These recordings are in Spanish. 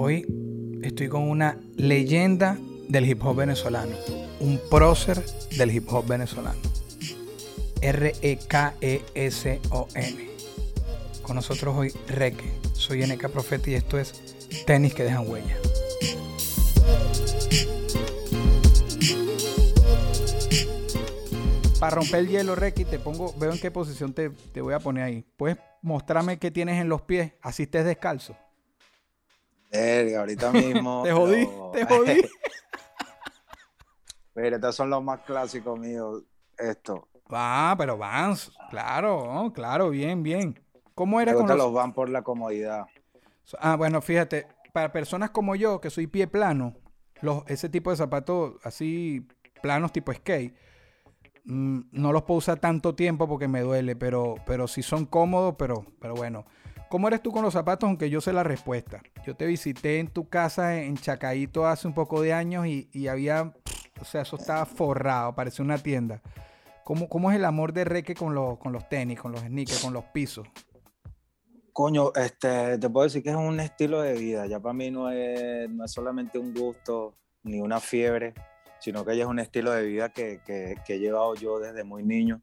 Hoy estoy con una leyenda del hip hop venezolano, un prócer del hip hop venezolano. R-E-K-E-S-O-N. Con nosotros hoy Reque. Soy NK Profeta y esto es Tenis que dejan huella. Para romper el hielo, Reque, te pongo, veo en qué posición te, te voy a poner ahí. ¿Puedes mostrarme qué tienes en los pies? Así estés descalzo. Verga, ahorita mismo. te jodí, te jodí. Mira, estos son los más clásicos míos. Esto. Va, pero van, claro, claro, bien, bien. ¿Cómo era con los... los van por la comodidad? Ah, bueno, fíjate, para personas como yo, que soy pie plano, los, ese tipo de zapatos así planos tipo skate, mm, no los puedo usar tanto tiempo porque me duele, pero, pero sí son cómodos, pero, pero bueno. ¿Cómo eres tú con los zapatos? Aunque yo sé la respuesta. Yo te visité en tu casa en Chacaito hace un poco de años y, había, o sea, eso estaba forrado, parecía una tienda. ¿Cómo, cómo es el amor de Reque con los, con los tenis, con los sneakers, con los pisos? Coño, este, te puedo decir que es un estilo de vida. Ya para mí no es, no es solamente un gusto ni una fiebre, sino que ya es un estilo de vida que, que, que he llevado yo desde muy niño.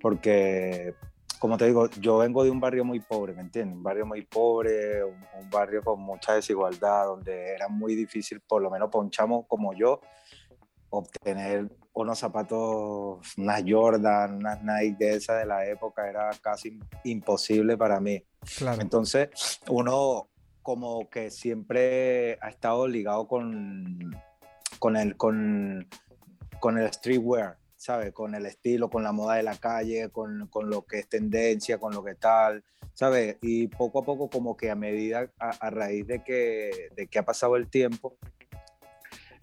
Porque como te digo, yo vengo de un barrio muy pobre, ¿me entiendes? Un barrio muy pobre, un, barrio con mucha desigualdad, donde era muy difícil, por lo menos ponchamos como yo, obtener unos zapatos, unas Jordan, unas Nike de esa de la época, era casi imposible para mí. Claro. Entonces, uno como que siempre ha estado ligado con, con, el, con, con el streetwear, ¿sabes? Con el estilo, con la moda de la calle, con, con, lo que es tendencia, con lo que tal, ¿sabes? Y poco a poco, como que a medida, a, raíz de que, de que ha pasado el tiempo,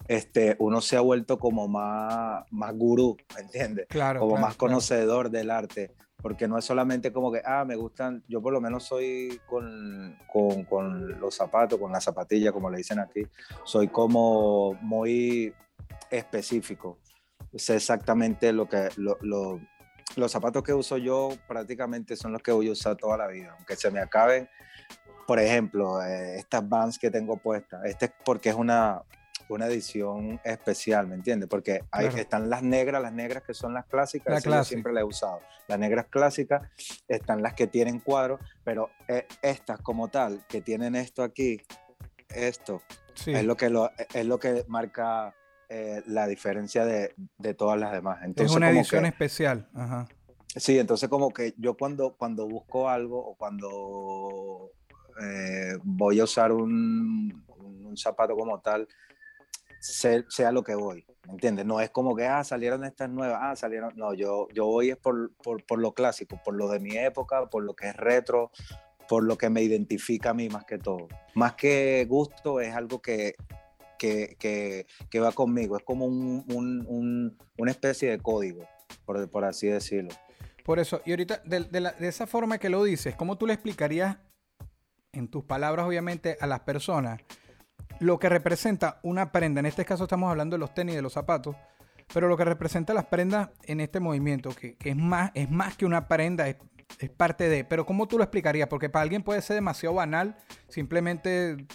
este, uno se ha vuelto como más, más gurú, ¿me entiendes? Claro. Como más conocedor del arte. Porque no es solamente como que, ah, me gustan, yo por lo menos soy con, con, con los zapatos, con la zapatilla, como le dicen aquí, soy como muy específico sé exactamente lo que los zapatos que uso yo prácticamente son los que voy a usar toda la vida, aunque se me acaben. Por ejemplo, eh, estas Vans que tengo puestas, este es porque es una, una edición especial, ¿me entiendes? Porque ahí están las negras, las negras que son las clásicas, yo siempre las he usado. Las negras clásicas están las que tienen cuadros, pero eh, estas como tal, que tienen esto aquí, esto, es, lo que lo, es lo que marca eh, la diferencia de, de, todas las demás. Entonces, es una edición especial. Ajá. Sí, entonces como que yo cuando, cuando busco algo o cuando eh, voy a usar un, un, zapato como tal, sea lo que voy, ¿me entiendes? No es como que, ah, salieron estas nuevas, ah, salieron, no, yo, yo voy es por, por, por lo clásico, por lo de mi época, por lo que es retro, por lo que me identifica a mí más que todo. Más que gusto, es algo que que, va conmigo. Es como un, una especie de código, por, por, así decirlo. Por eso, y ahorita, de, de, esa forma que lo dices, ¿cómo tú le explicarías, en tus palabras, obviamente, a las personas, lo que representa una prenda? En este caso estamos hablando de los tenis, de los zapatos, pero lo que representa las prendas en este movimiento, que, es, más, es más que una prenda, es, es parte de. Pero ¿cómo tú lo explicarías? Porque para alguien puede ser demasiado banal, simplemente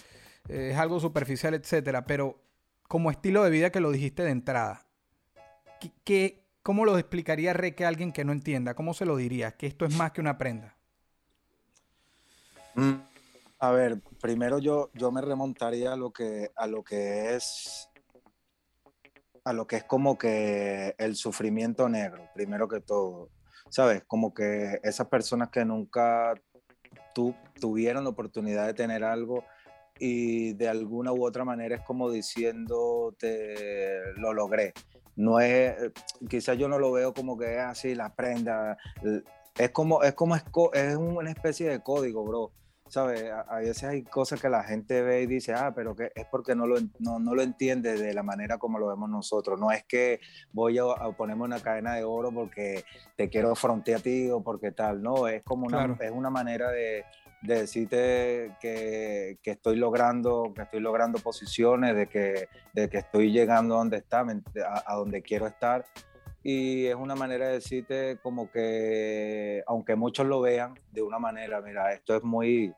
es algo superficial, etcétera, pero como estilo de vida que lo dijiste de entrada, ¿qué, cómo lo explicaría Reque a alguien que no entienda? ¿Cómo se lo diría? Que esto es más que una prenda. Mm, a ver, primero yo, yo me remontaría a lo que, a lo que es a lo que es como que el sufrimiento negro, primero que todo. ¿Sabes? Como que esas personas que nunca tu, tuvieron la oportunidad de tener algo y de alguna u otra manera es como diciéndote lo logré. No es, quizás yo no lo veo como que es así la prenda, es como, es como, es una especie de código, bro. ¿Sabes? A, a veces hay cosas que la gente ve y dice, ah, pero que es porque no lo, no, no lo entiende de la manera como lo vemos nosotros. No es que voy a, a ponerme una cadena de oro porque te quiero frontear a ti o porque tal, no, es como una, Claro. es una manera de, de decirte que, que estoy logrando, que estoy logrando posiciones, de que, de que estoy llegando a donde está, a, a donde quiero estar. Y es una manera de decirte como que, aunque muchos lo vean de una manera, mira, esto es muy,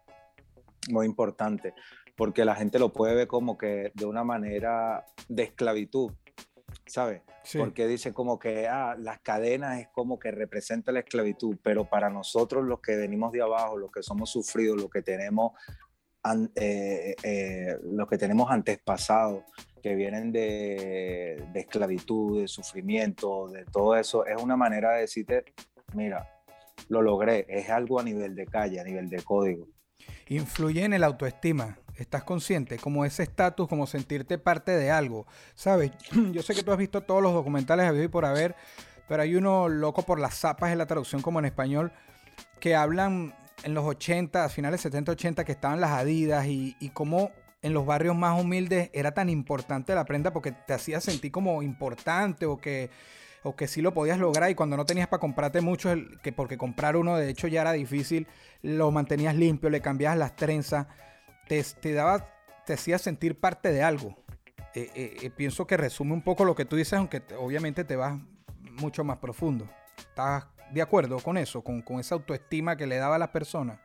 muy importante, porque la gente lo puede ver como que de una manera de esclavitud, ¿sabes? Sí. Porque dice como que ah, las cadenas es como que representa la esclavitud, pero para nosotros los que venimos de abajo, los que somos sufridos, los que tenemos, eh, eh, los que tenemos antepasados que vienen de, esclavitud, de sufrimiento, de todo eso, es una manera de decirte, mira, lo logré, es algo a nivel de calle, a nivel de código. Influye en el autoestima. ¿Estás consciente? Como ese estatus, como sentirte parte de algo. ¿Sabes? Yo sé que tú has visto todos los documentales habido y por haber, pero hay uno loco por las zapas en la traducción como en español, que hablan en los 80, a finales 70, 80, que estaban las Adidas y, y cómo en los barrios más humildes era tan importante la prenda porque te hacía sentir como importante o que, o que sí lo podías lograr y cuando no tenías para comprarte mucho, que porque comprar uno de hecho ya era difícil, lo mantenías limpio, le cambiabas las trenzas, te, te daba, te hacía sentir parte de algo. Eh, eh, eh, pienso que resume un poco lo que tú dices, aunque te- obviamente te vas mucho más profundo. ¿Estás de acuerdo con eso? Con, con esa autoestima que le daba a las personas.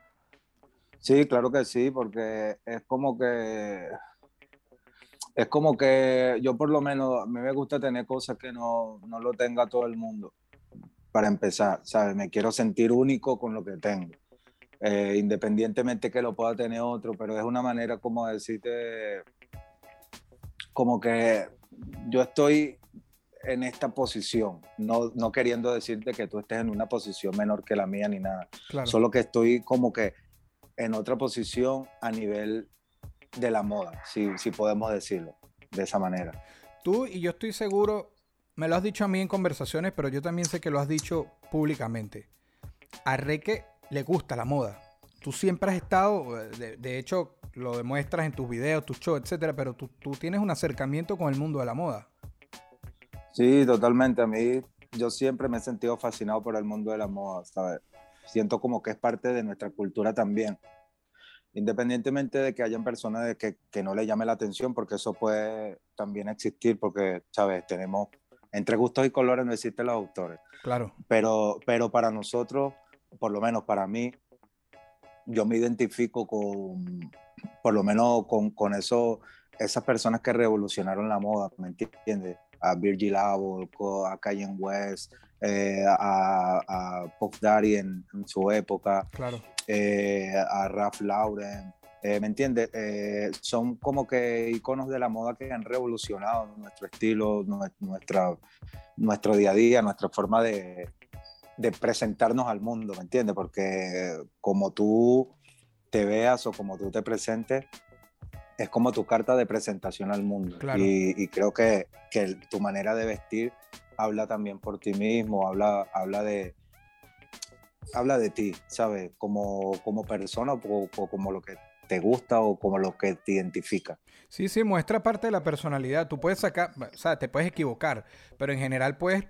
Sí, claro que sí, porque es como que es como que yo por lo menos a mí me gusta tener cosas que no, no lo tenga todo el mundo. Para empezar, ¿sabes? Me quiero sentir único con lo que tengo. Eh, independientemente que lo pueda tener otro, pero es una manera como de decirte como que yo estoy en esta posición, no, no queriendo decirte que tú estés en una posición menor que la mía ni nada. Claro. Solo que estoy como que en otra posición a nivel de la moda, si, si podemos decirlo de esa manera. Tú y yo estoy seguro, me lo has dicho a mí en conversaciones, pero yo también sé que lo has dicho públicamente. A Reque le gusta la moda. Tú siempre has estado, de, de hecho, lo demuestras en tus videos, tus shows, etcétera, pero tú, tú tienes un acercamiento con el mundo de la moda. Sí, totalmente. A mí, yo siempre me he sentido fascinado por el mundo de la moda, ¿sabes? Siento como que es parte de nuestra cultura también. Independientemente de que hayan personas de que, que no le llame la atención, porque eso puede también existir, porque, ¿sabes? Tenemos, entre gustos y colores no existen los autores. Claro. pero, pero para nosotros, por lo menos para mí, yo me identifico con, por lo menos con, con eso, esas personas que revolucionaron la moda, ¿me entiendes? A Virgil Abloh, a Kanye West, eh, a, a Puff Daddy en, en su época, Claro. eh, a Ralph Lauren, eh, ¿me entiendes? Eh, son como que iconos de la moda que han revolucionado nuestro estilo, nue- nuestra, nuestro día a día, nuestra forma de, de presentarnos al mundo, ¿me entiendes? Porque como tú te veas o como tú te presentes, es como tu carta de presentación al mundo. Claro. Y, y creo que, que tu manera de vestir habla también por ti mismo, habla, habla de habla de ti, ¿sabes? Como, como persona o, o como lo que te gusta o como lo que te identifica. Sí, sí, muestra parte de la personalidad. Tú puedes sacar, o sea, te puedes equivocar, pero en general puedes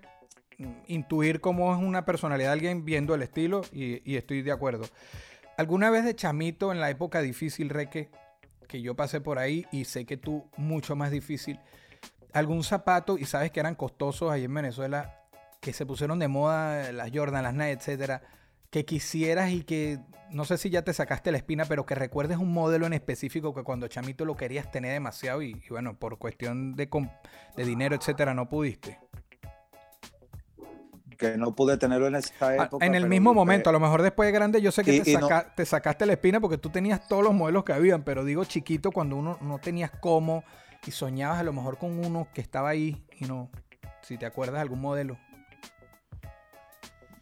intuir cómo es una personalidad de alguien viendo el estilo y, y estoy de acuerdo. ¿Alguna vez de chamito en la época difícil, Reque, que yo pasé por ahí y sé que tú mucho más difícil, algún zapato y sabes que eran costosos ahí en Venezuela, que se pusieron de moda, las Jordan, las Nike, etcétera, que quisieras y que no sé si ya te sacaste la espina, pero que recuerdes un modelo en específico que cuando chamito lo querías tener demasiado y, y bueno, por cuestión de, de dinero, etcétera, no pudiste. Que no pude tenerlo en esa Ah, época. en el mismo que- momento, a lo mejor después de grande, yo sé que Y- te, y no- saca- te sacaste la espina porque tú tenías todos los modelos que habían, pero digo chiquito cuando uno no tenías cómo y soñabas a lo mejor con uno que estaba ahí y no, si te acuerdas de algún modelo.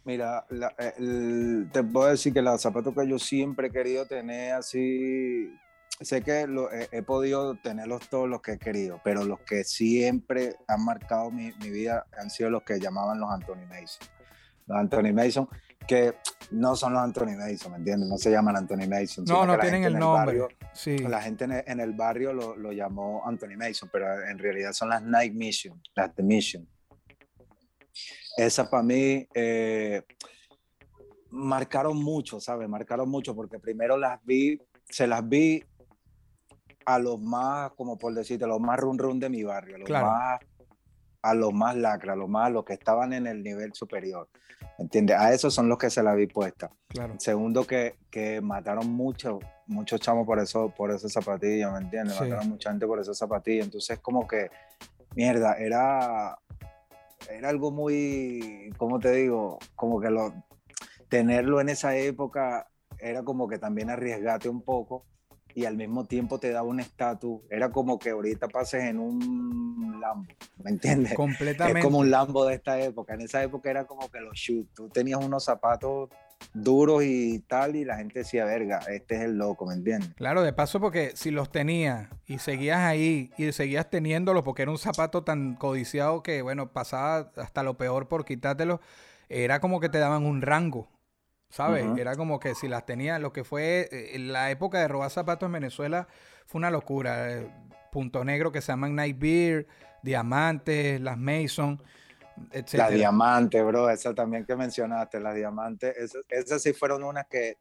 Mira, la- el- te puedo decir que los zapatos que yo siempre he querido tener así, sé que lo- he, he podido tenerlos todos los que he querido, pero los que siempre han marcado mi, mi vida han sido los que llamaban los Anthony Mason. Los Anthony Mason, que no son los Anthony Mason, ¿me entiendes? No se llaman Anthony Mason. No, no tienen el nombre. barrio- sí. la gente en el, en el barrio lo, lo llamó Anthony Mason, pero en realidad son las Night Mission, las The Mission. Esas para mí eh, marcaron mucho, ¿sabes? Marcaron mucho porque primero las vi, se las vi a los más, como por decirte, a los más run run de mi barrio, a los Claro. más, a los más lacra, a los más, los que estaban en el nivel superior. ¿Entiendes? A esos son los que se la vi puesta. Claro. Segundo, que, que mataron mucho, muchos chamos por eso, por esas zapatillas, ¿me entiendes? Sí. Mataron mucha gente por esas zapatillas. Entonces, como que, mierda, era, era algo muy, ¿cómo te digo? Como que lo, tenerlo en esa época era como que también arriesgate un poco y al mismo tiempo te daba un estatus. Era como que ahorita pases en un Lambo, ¿me entiendes? Completamente. Es como un Lambo de esta época. En esa época era como que los shoes. Tú tenías unos zapatos duros y tal, y la gente decía, verga, este es el loco, ¿me entiendes? Claro, de paso porque si los tenías y seguías ahí y seguías teniéndolos porque era un zapato tan codiciado que, bueno, pasaba hasta lo peor por quitártelo, era como que te daban un rango, ¿sabes? Era como que si las tenías, lo que fue eh, la época de robar zapatos en Venezuela fue una locura. eh, Punto negro que se llaman Night Beer, Diamantes, las Mason, etc. La diamante, bro, esa también que mencionaste, las diamantes, esas, esas sí fueron unas que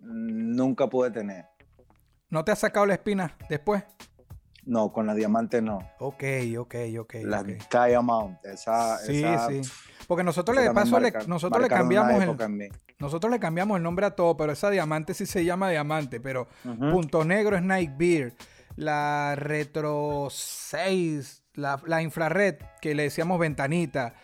nunca pude tener. ¿No te has sacado la espina después? No, con la diamante no. Ok, ok, ok. Las ok. Diamond, esa, Sí, esa, sí. Porque nosotros le de paso le, nosotros le cambiamos el. Nosotros le cambiamos el nombre a todo, pero esa diamante sí se llama diamante, pero punto negro es Night Beer, la retro 6, la, la infrared que le decíamos ventanita.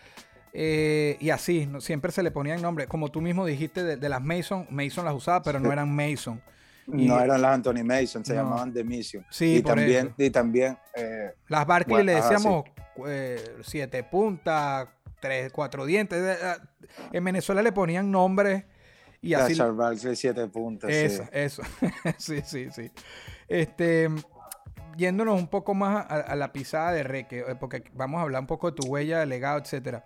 eh, y así, ¿no? siempre se le ponían nombres. Como tú mismo dijiste de, de las Mason, Mason las usaba, pero no eran Mason. Y- No eran las Anthony Mason, se No. llamaban The Mission. Sí, y por también, eso. y también eh, Las Barkley Bueno, le decíamos eh, siete puntas, tres, cuatro dientes. eh, eh, En Venezuela le ponían nombres y así. Charles Barkley siete puntos. sí. Eso, eso. sí, sí, sí. Este, yéndonos un poco más a, a la pisada de Reque, eh, porque vamos a hablar un poco de tu huella, de legado, etcétera.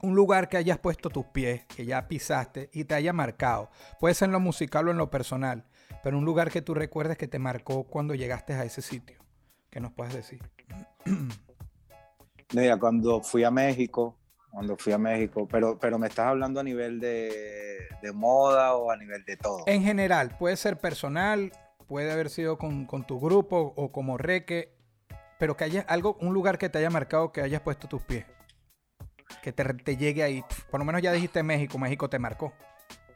Un lugar que hayas puesto tus pies, que ya pisaste y te haya marcado. Puede ser en lo musical o en lo personal, pero un lugar que tú recuerdes que te marcó cuando llegaste a ese sitio. ¿Qué nos puedes decir? Mira, cuando fui a México, cuando fui a México, pero, pero me estás hablando a nivel de, de moda o a nivel de todo. En general, puede ser personal, puede haber sido con, con tu grupo o como Reque, pero que haya algo, un lugar que te haya marcado, que hayas puesto tus pies. Que te, te llegue ahí. Por lo menos ya dijiste México, México te marcó.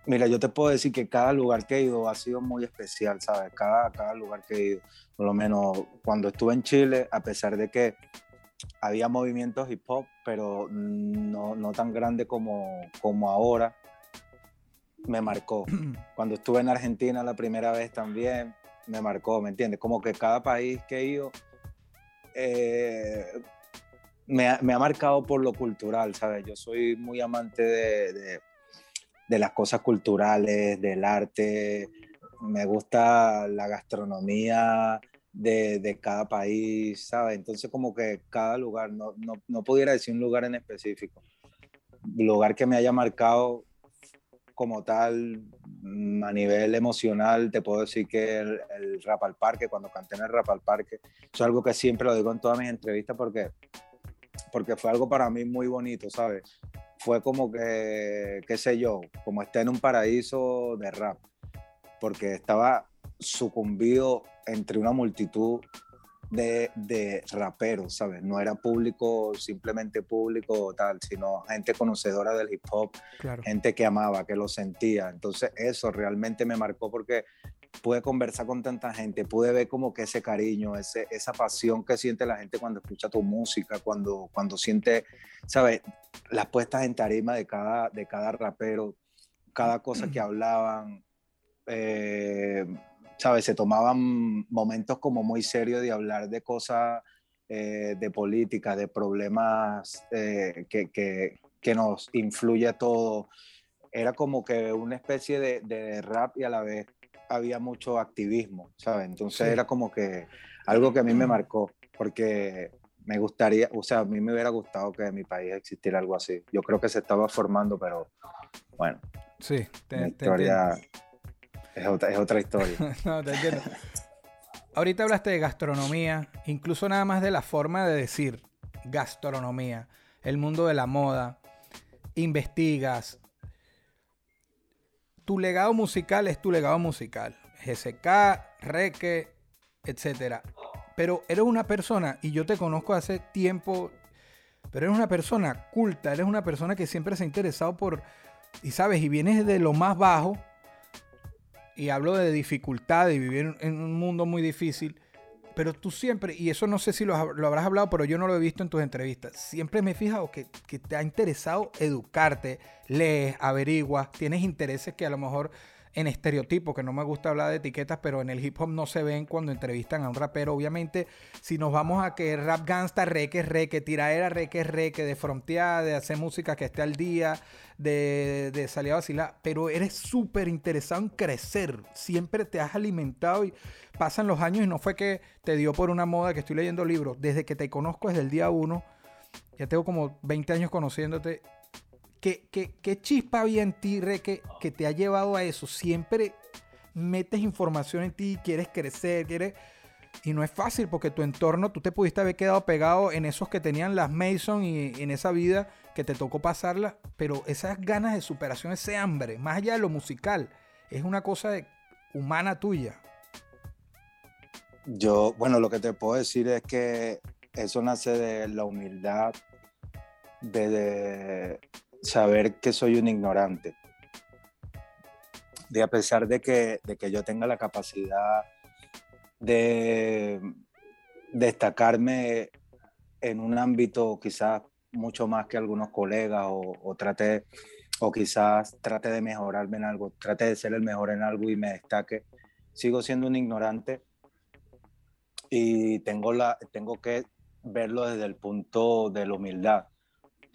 Mira, yo te puedo decir que cada lugar que he ido ha sido muy especial, ¿sabes? Cada, cada lugar que he ido. Por lo menos cuando estuve en Chile, a pesar de que había movimientos hip hop, pero no, no tan grande como, como ahora, me marcó. Cuando estuve en Argentina la primera vez también, me marcó, ¿me entiendes? Como que cada país que he ido eh, me, ha, me ha marcado por lo cultural, ¿sabes? Yo soy muy amante de, de, de las cosas culturales, del arte, me gusta la gastronomía de, de cada país, ¿sabes? Entonces como que cada lugar, no, no, no pudiera decir un lugar en específico, lugar que me haya marcado como tal, mm, a nivel emocional, te puedo decir que el, el, rap al parque, cuando canté en el rap al parque, es algo que siempre lo digo en todas mis entrevistas porque, porque fue algo para mí muy bonito, ¿sabes? Fue como que, qué sé yo, como estar en un paraíso de rap, porque estaba sucumbido entre una multitud de, de, raperos, ¿sabes? No era público, simplemente público o tal, sino gente conocedora del hip hop, claro. gente que amaba, que lo sentía. Entonces eso realmente me marcó porque pude conversar con tanta gente, pude ver como que ese cariño, ese, esa pasión que siente la gente cuando escucha tu música, cuando, cuando siente, ¿sabes? Las puestas en tarima de cada, de cada rapero, cada cosa que hablaban. Eh, ¿sabes? Se tomaban momentos como muy serios de hablar de cosas, eh, de política, de problemas eh, que, que, que, nos influye a todos. Era como que una especie de, de, rap y a la vez había mucho activismo, ¿sabes? Entonces sí. era como que algo que a mí me marcó, porque me gustaría, o sea, a mí me hubiera gustado que en mi país existiera algo así. Yo creo que se estaba formando, pero bueno. Sí, te, historia es otra, es otra historia. no, te entiendo. Ahorita hablaste de gastronomía, incluso nada más de la forma de decir gastronomía, el mundo de la moda, investigas. Tu legado musical es tu legado musical. GSK, Reque, etc. Pero eres una persona, y yo te conozco hace tiempo, pero eres una persona culta, eres una persona que siempre se ha interesado por, y sabes, y vienes de lo más bajo, y hablo de dificultad, de vivir en un mundo muy difícil, pero tú siempre, y eso no sé si lo, habrás hablado, pero yo no lo he visto en tus entrevistas, siempre me he fijado que, que te ha interesado educarte, lees, averiguas, tienes intereses que a lo mejor en estereotipos, que no me gusta hablar de etiquetas, pero en el hip hop no se ven cuando entrevistan a un rapero. Obviamente, si nos vamos a que rap gangsta, re que re, que tiraera re que re, que de frontear, de hacer música que esté al día, de, de salir a vacilar, pero eres súper interesado en crecer. Siempre te has alimentado y pasan los años y no fue que te dio por una moda que estoy leyendo libros. Desde que te conozco desde el día uno, ya tengo como 20 años conociéndote ¿Qué, chispa había en ti, Reque, que te ha llevado a eso? Siempre metes información en ti, quieres crecer, quieres... Y no es fácil porque tu entorno, tú te pudiste haber quedado pegado en esos que tenían las Mason y en esa vida que te tocó pasarla, pero esas ganas de superación, ese hambre, más allá de lo musical, es una cosa humana tuya. Yo, bueno, lo que te puedo decir es que eso nace de la humildad, de, saber que soy un ignorante. De a pesar de que, de que yo tenga la capacidad de destacarme en un ámbito quizás mucho más que algunos colegas o, trate o quizás trate de mejorarme en algo, trate de ser el mejor en algo y me destaque, sigo siendo un ignorante y tengo, la, tengo que verlo desde el punto de la humildad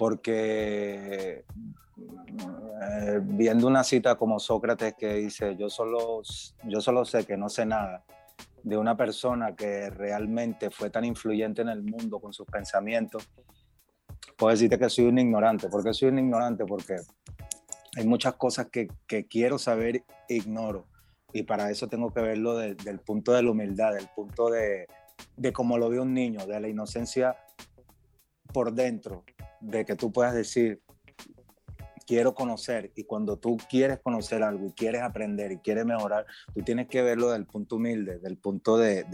porque eh, viendo una cita como Sócrates que dice, yo solo, yo solo sé que no sé nada, de una persona que realmente fue tan influyente en el mundo con sus pensamientos, puedo decirte que soy un ignorante. ¿Por qué soy un ignorante? Porque hay muchas cosas que, que quiero saber e ignoro. Y para eso tengo que verlo desde el punto de la humildad, del punto de, de cómo lo ve un niño, de la inocencia por dentro, de que tú puedas decir, quiero conocer, y cuando tú quieres conocer algo y quieres aprender y quieres mejorar, tú tienes que verlo del punto humilde, del punto de,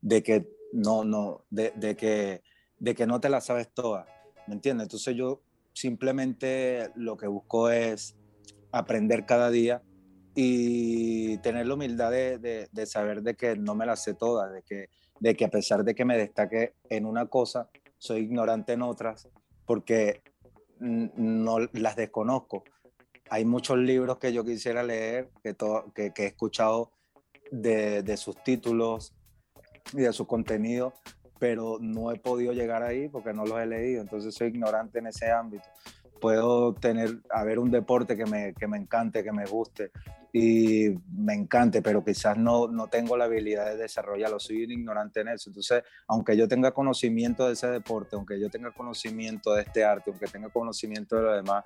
de, que no, no, de, que, de que no te la sabes toda, ¿me entiendes? Entonces yo simplemente lo que busco es aprender cada día y tener la humildad de, de, saber de que no me la sé toda, de que, de que a pesar de que me destaque en una cosa, soy ignorante en otras porque no las desconozco. Hay muchos libros que yo quisiera leer, que, que, he escuchado de, de, sus títulos y de su contenido, pero no he podido llegar ahí porque no los he leído, entonces soy ignorante en ese ámbito puedo tener, haber un deporte que me, que me encante, que me guste y me encante, pero quizás no, no tengo la habilidad de desarrollarlo, soy un ignorante en eso. Entonces, aunque yo tenga conocimiento de ese deporte, aunque yo tenga conocimiento de este arte, aunque tenga conocimiento de lo demás,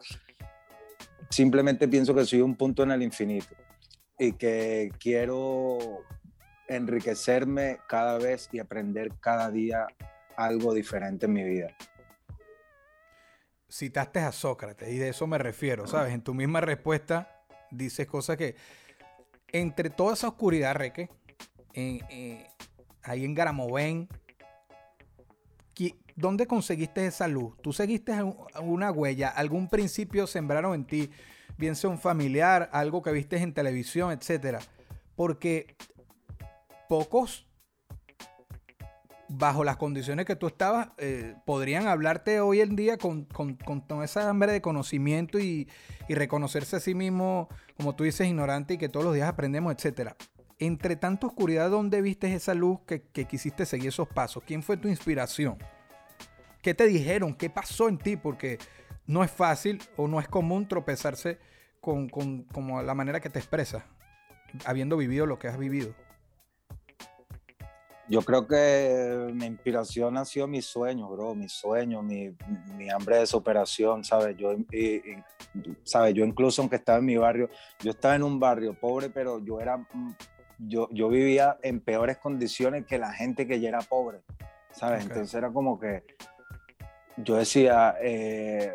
simplemente pienso que soy un punto en el infinito y que quiero enriquecerme cada vez y aprender cada día algo diferente en mi vida citaste a Sócrates y de eso me refiero, ¿sabes? En tu misma respuesta dices cosas que entre toda esa oscuridad, Reque, eh, ahí en Garamovén, ¿dónde conseguiste esa luz? ¿Tú seguiste una huella? ¿Algún principio sembraron en ti? Bien sea un familiar, algo que viste en televisión, etcétera. Porque pocos bajo las condiciones que tú estabas, eh, podrían hablarte hoy en día con, con, con, esa hambre de conocimiento y, reconocerse a sí mismo, como tú dices, ignorante y que todos los días aprendemos, etcétera. Entre tanta oscuridad, ¿dónde viste esa luz que, que, quisiste seguir esos pasos? ¿Quién fue tu inspiración? ¿Qué te dijeron? ¿Qué pasó en ti? Porque no es fácil o no es común tropezarse con, con como la manera que te expresas, habiendo vivido lo que has vivido. Yo creo que mi inspiración ha sido mi sueño, bro, mi sueño, mi, mi hambre de superación, ¿sabes? Yo, y, y, ¿sabes? Yo incluso aunque estaba en mi barrio, yo estaba en un barrio pobre, pero yo era, yo, yo vivía en peores condiciones que la gente que ya era pobre, ¿sabes? Entonces era como que yo decía, eh,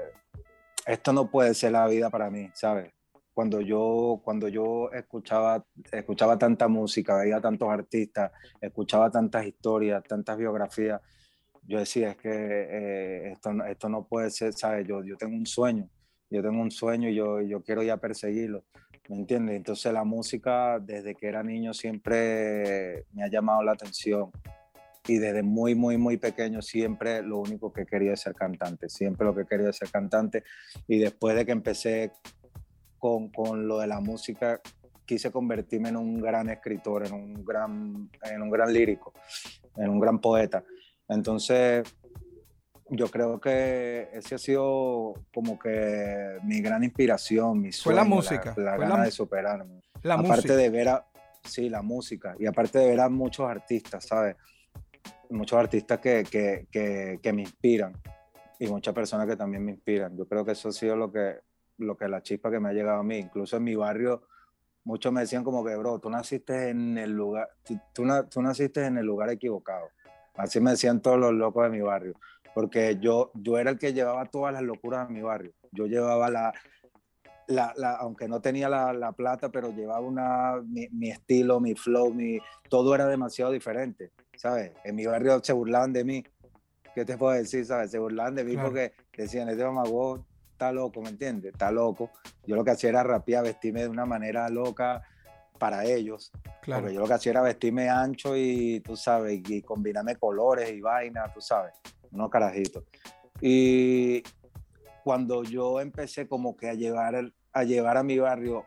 esto no puede ser la vida para mí, ¿sabes? Cuando yo, cuando yo escuchaba, escuchaba tanta música, veía tantos artistas, escuchaba tantas historias, tantas biografías, yo decía, es que eh, esto, esto no puede ser, ¿sabes? Yo, yo tengo un sueño, yo tengo un sueño y yo, yo quiero ya perseguirlo, ¿me entiendes? Entonces la música, desde que era niño, siempre me ha llamado la atención y desde muy, muy, muy pequeño siempre lo único que quería es ser cantante, siempre lo que quería es ser cantante y después de que empecé con, con lo de la música, quise convertirme en un gran escritor, en un gran, en un gran lírico, en un gran poeta. Entonces, yo creo que ese ha sido como que mi gran inspiración, mi Fue la sueño, música, la, fue gana la- de superarme La aparte música. de ver a, sí, la música, y aparte de ver a muchos artistas, ¿sabes? Muchos artistas que, que, que, que me inspiran y muchas personas que también me inspiran. Yo creo que eso ha sido lo que, lo que la chispa que me ha llegado a mí. Incluso en mi barrio, muchos me decían como que, bro, tú naciste en el lugar, tú, tú na- tú naciste en el lugar equivocado. Así me decían todos los locos de mi barrio, porque yo, yo era el que llevaba todas las locuras de mi barrio. Yo llevaba la, la, la- aunque no tenía la, la plata, pero llevaba una, mi, mi estilo, mi flow, mi, todo era demasiado diferente, ¿sabes? En mi barrio se burlaban de mí. ¿Qué te puedo decir, sabes? Se burlaban de mí Claro. porque decían, este mamagüey está loco, ¿me entiendes? Está loco. Yo lo que hacía era rapear, vestirme de una manera loca para ellos. Claro. Porque yo lo que hacía era vestirme ancho y, tú sabes, y combinarme colores y vainas, tú sabes, unos carajitos. Y cuando yo empecé como que a llevar, a llevar a mi barrio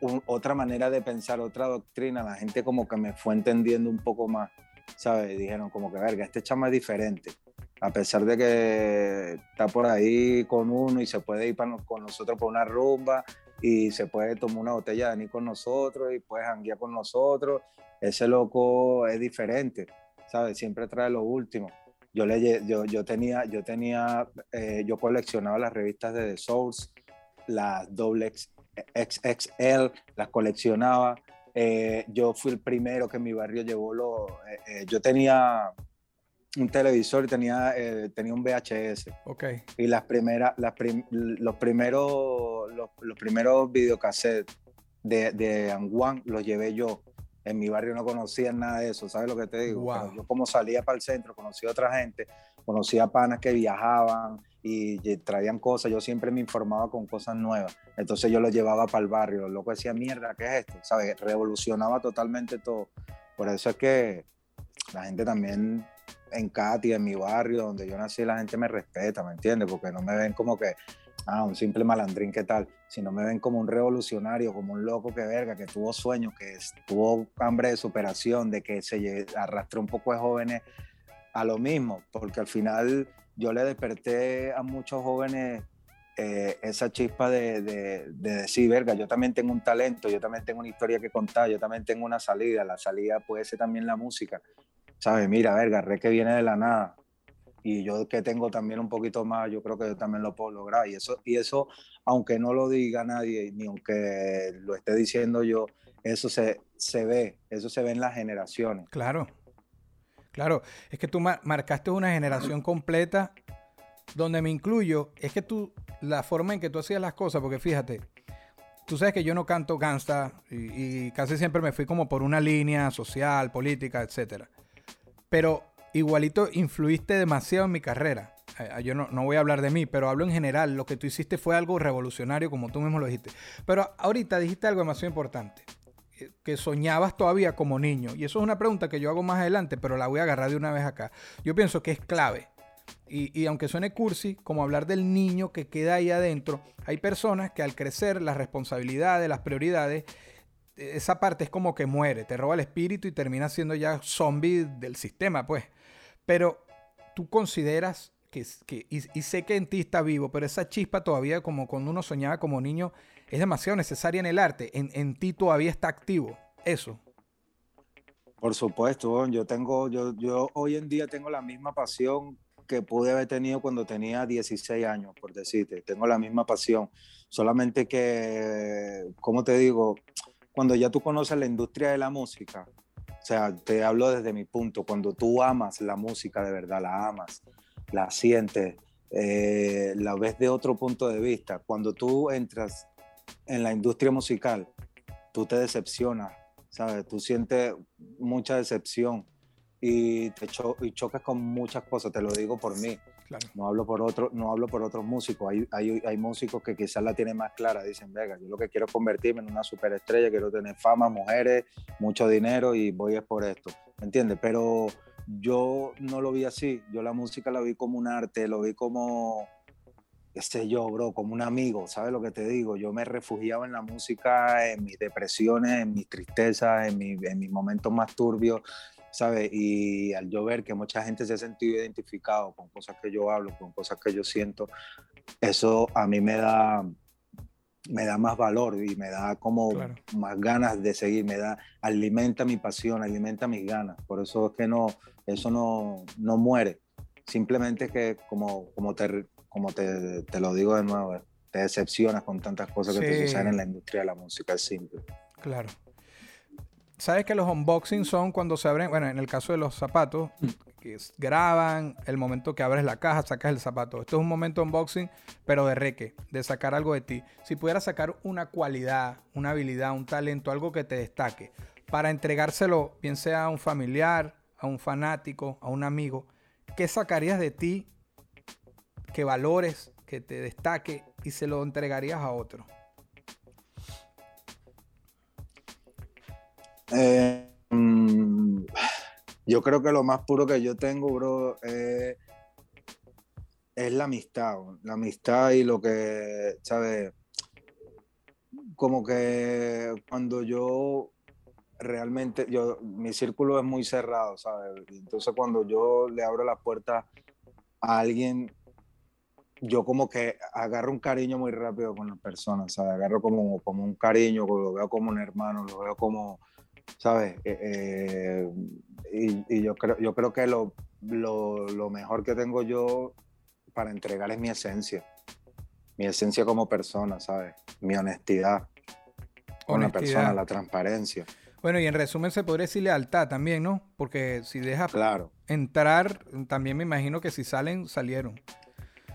un- otra manera de pensar, otra doctrina, la gente como que me fue entendiendo un poco más, ¿sabes? Dijeron como que, verga, este chama es diferente. A pesar de que está por ahí con uno y se puede ir pa- con nosotros por una rumba y se puede tomar una botella de ni con nosotros y puede janguear con nosotros, ese loco es diferente, ¿sabes? Siempre trae lo último. Yo, le, yo, yo tenía, yo tenía, eh, yo coleccionaba las revistas de The Source, las doble XXL, las coleccionaba. Eh, yo fui el primero que en mi barrio llevó lo, eh, eh, yo tenía un televisor y tenía, eh, tenía un VHS Ok. y las primeras, las prim- los primeros, los, los primeros videocassettes de, de Anguan los llevé yo. En mi barrio no conocían nada de eso, ¿sabes lo que te digo? Wow. Pero yo como salía para el centro, conocí a otra gente, conocía panas que viajaban y y traían cosas, yo siempre me informaba con cosas nuevas. Entonces yo los llevaba para el barrio, los locos decían, mierda, ¿qué es esto? ¿Sabes? Revolucionaba totalmente todo. Por eso es que la gente también en Katy, en mi barrio, donde yo nací, la gente me respeta, ¿me entiendes? Porque no me ven como que, ah, un simple malandrín, ¿qué tal? Sino me ven como un revolucionario, como un loco que verga, que tuvo sueños, que tuvo hambre de superación, de que se arrastró un poco de jóvenes a lo mismo, porque al final yo le desperté a muchos jóvenes eh, esa chispa de, de, de decir, verga, yo también tengo un talento, yo también tengo una historia que contar, yo también tengo una salida, la salida puede ser también la música, ¿sabes? Mira, verga, re que viene de la nada. Y yo que tengo también un poquito más, yo creo que yo también lo puedo lograr. Y eso, y eso aunque no lo diga nadie, ni aunque lo esté diciendo yo, eso se, se ve, eso se ve en las generaciones. Claro. Claro. Es que tú mar- marcaste una generación completa donde me incluyo. Es que tú, la forma en que tú hacías las cosas, porque fíjate, tú sabes que yo no canto gangsta y, y casi siempre me fui como por una línea social, política, etcétera. Pero igualito influiste demasiado en mi carrera. Eh, Yo no, no voy a hablar de mí, pero hablo en general. Lo que tú hiciste fue algo revolucionario, como tú mismo lo dijiste. Pero ahorita dijiste algo demasiado importante eh, que soñabas todavía como niño? Y eso es una pregunta que yo hago más adelante, pero la voy a agarrar de una vez acá. Yo pienso que es clave. Y, y aunque suene cursi, como hablar del niño que queda ahí adentro, hay personas que al crecer las responsabilidades, las prioridades, eh, esa parte es como que muere, te roba el espíritu y termina siendo ya zombie del sistema, pues. Pero tú consideras que, que y, sé que en ti está vivo, pero esa chispa todavía como cuando uno soñaba como niño es demasiado necesaria en el arte. En, en ti todavía está activo. Eso. Por supuesto, yo tengo, yo, yo hoy en día tengo la misma pasión que pude haber tenido cuando tenía 16 años, por decirte. Tengo la misma pasión. Solamente que, como te digo, cuando ya tú conoces la industria de la música, o sea, te hablo desde mi punto, cuando tú amas la música de verdad, la amas, la sientes, eh, la ves de otro punto de vista, cuando tú entras en la industria musical, tú te decepcionas, ¿sabes? Tú sientes mucha decepción y te cho- y chocas con muchas cosas, te lo digo por mí. No hablo por otro, no hablo por otros músicos. Hay, hay, hay músicos que quizás la tienen más clara. Dicen, venga, yo lo que quiero es convertirme en una superestrella, quiero tener fama, mujeres, mucho dinero y voy es por esto. ¿Me entiendes? Pero yo no lo vi así. Yo la música la vi como un arte, lo vi como, qué sé yo, bro, como un amigo. ¿Sabes lo que te digo? Yo me refugiaba en la música, en mis depresiones, en mis tristezas, en, mi- en mis momentos más turbios. ¿Sabes? Y al yo ver que mucha gente se ha sentido identificado con cosas que yo hablo, con cosas que yo siento, eso a mí me da, me da más valor y me da como Claro. más ganas de seguir, me da, alimenta mi pasión, alimenta mis ganas. Por eso es que no, eso no, no muere. Simplemente que como, como, te, como te, te lo digo de nuevo, te decepcionas con tantas cosas que te Sí. suceden en la industria de la música, es simple. Claro. Sabes que los unboxings son cuando se abren, bueno, en el caso de los zapatos, que es- graban el momento que abres la caja, sacas el zapato. Esto es un momento unboxing, pero de reque, de sacar algo de ti. Si pudieras sacar una cualidad, una habilidad, un talento, algo que te destaque, para entregárselo, bien sea a un familiar, a un fanático, a un amigo, ¿qué sacarías de ti que valores, que te destaque y se lo entregarías a otro? Eh, mm, yo creo que lo más puro que yo tengo, bro, es la amistad, la amistad y lo que, ¿sabes? Como que cuando yo realmente, yo, mi círculo es muy cerrado, ¿sabes? Entonces cuando yo le abro la puerta a alguien, yo como que agarro un cariño muy rápido con las personas, ¿sabes? Agarro como, como un cariño, lo veo como un hermano, lo veo como, ¿sabes? Eh, eh, y, y yo, creo, yo creo que lo, lo, lo mejor que tengo yo para entregar es mi esencia. Mi esencia como persona, ¿sabes? Mi honestidad Honestidad. persona, la transparencia. Bueno, y en resumen se podría decir lealtad también, ¿no? Porque si dejas Claro, entrar, también me imagino que si salen, salieron.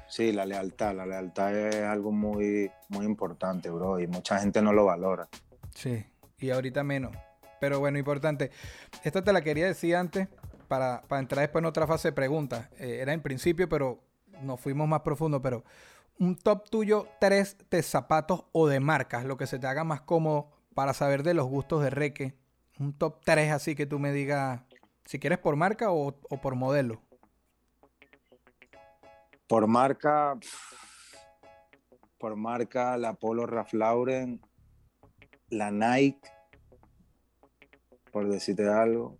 sí, la lealtad. La lealtad es algo muy, muy importante, bro, y mucha gente no lo valora. Sí, y ahorita menos. Pero bueno, importante. Esta te la quería decir antes para, para entrar después en otra fase de preguntas. Eh, era en principio, pero nos fuimos más profundo. Pero un top tuyo, tres de zapatos o de marcas, lo que se te haga más cómodo para saber de los gustos de Reque. Un top tres así que tú me digas, si quieres por marca o, o por modelo. Por marca, por marca, la Polo Ralph Lauren, la Nike, por decirte algo.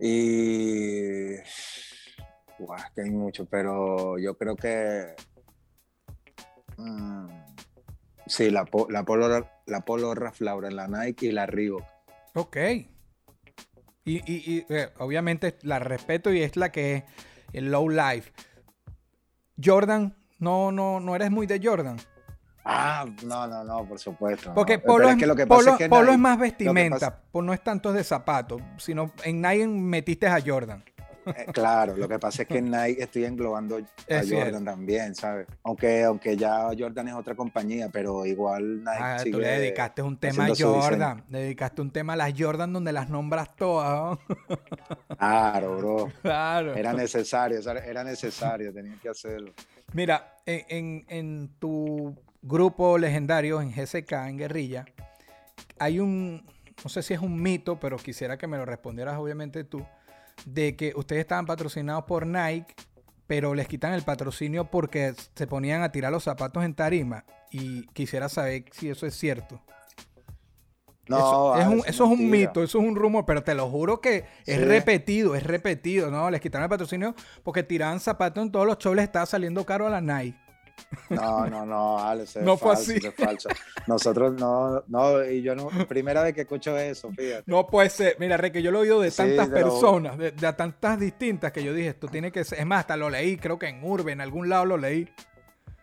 Y. Es que hay mucho, pero yo creo que. mm, sí, la, la, Polo, la Polo Ralph Lauren, la Nike y la Reebok. Ok. Y, y- y, eh, obviamente la respeto y es la que es el low life. Jordan, no, no, no eres muy de Jordan. Ah, no, no, no, por supuesto. Porque Polo, es es, que lo que pasa Polo- es que Polo es Nike- más vestimenta, pasa- no es tanto de zapatos, sino en Nike metiste a Jordan. Eh, claro, lo que pasa es que en Nike estoy englobando a Es cierto. Jordan también, ¿sabes? Aunque, aunque ya Jordan es otra compañía, pero igual Nike Ah, tú le dedicaste un tema a. Jordan, le dedicaste un tema a las Jordan donde las nombras todas. ¿no? Claro, bro. claro. Era necesario, era necesario, tenía que hacerlo. Mira, en, en- en tu grupo legendario, en GSK, en Guerrilla, hay un, no sé si es un mito, pero quisiera que me lo respondieras obviamente tú, de que ustedes estaban patrocinados por Nike, pero les quitan el patrocinio porque se ponían a tirar los zapatos en tarima. Y quisiera saber si eso es cierto. No, eso, es ah, un, eso eso es un mentira. mito, eso es un rumor, pero te lo juro que es Sí. repetido, es repetido, ¿no? Les quitaron el patrocinio porque tiraban zapatos en todos los shows, les estaba saliendo caro a la Nike. No, no, no, Ale, eso es No fue falso, así. es falso. Nosotros no, no, y yo no, primera vez que escucho eso, fíjate. No puede ser. Mira, Rey, que yo lo he oído de tantas personas, de, tantas distintas, que yo dije, esto tiene que ser. Es más, hasta lo leí, creo que en Urbe, en algún lado lo leí.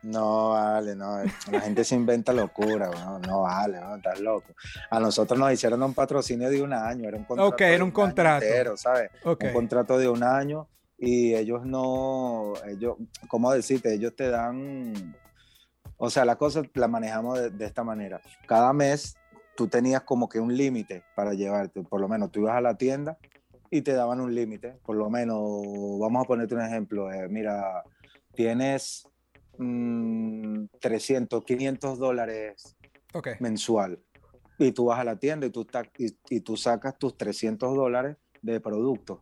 No, vale, no. La gente se inventa locura, no, no vale, no, estás loco. A nosotros nos hicieron un patrocinio de un año, era un contrato. Ok, era un contrato. entero, ¿sabes? Ok. Un contrato de un año y ellos no, ellos, ¿cómo decirte? Ellos te dan, o sea, la cosa la manejamos de, de esta manera. Cada mes tú tenías como que un límite para llevarte, por lo menos tú ibas a la tienda y te daban un límite, por lo menos, vamos a ponerte un ejemplo, eh, mira, tienes mm, 300, 500 dólares Ok. mensual y tú vas a la tienda y tú, y, y tú sacas tus 300 dólares de producto.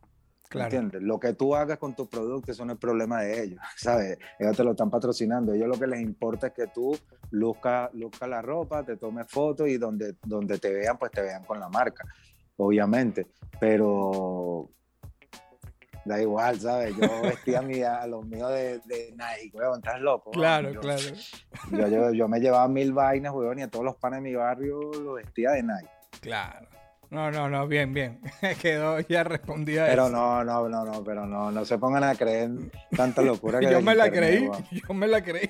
Claro. ¿Entiendes? Lo que tú hagas con tu producto, eso no es problema de ellos, ¿sabes? Ellos te lo están patrocinando. Ellos lo que les importa es que tú luzca, luzca la ropa, te tomes fotos y donde, donde te vean, pues te vean con la marca, obviamente. Pero da igual, ¿sabes? Yo vestía a, los míos de, de Nike, weón, estás loco. Claro, Yo- claro. yo, yo, yo me llevaba mil vainas, weón, y a todos los panes de mi barrio los vestía de Nike. Claro. No, no, no, bien, bien. Quedó ya respondida Pero eso. no, no, no, no, pero no, no se pongan a creer tanta locura que Yo me la internet, creí, yo me la creí.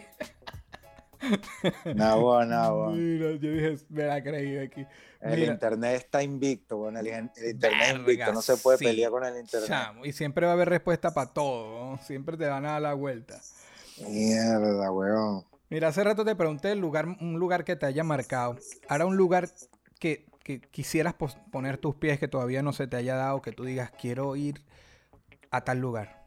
No, weón, no, weón. Mira, yo dije, me la creí aquí. El Mira. internet está invicto, weón. El, el internet es invicto, no se puede sí, pelear con el internet. Chamo, y siempre va a haber respuesta para todo. ¿no? Siempre te van a dar la vuelta. Mierda, weón. Mira, hace rato te pregunté el lugar, un lugar que te haya marcado. Ahora un lugar que, que quisieras poner tus pies que todavía no se te haya dado, que tú digas, quiero ir a tal lugar.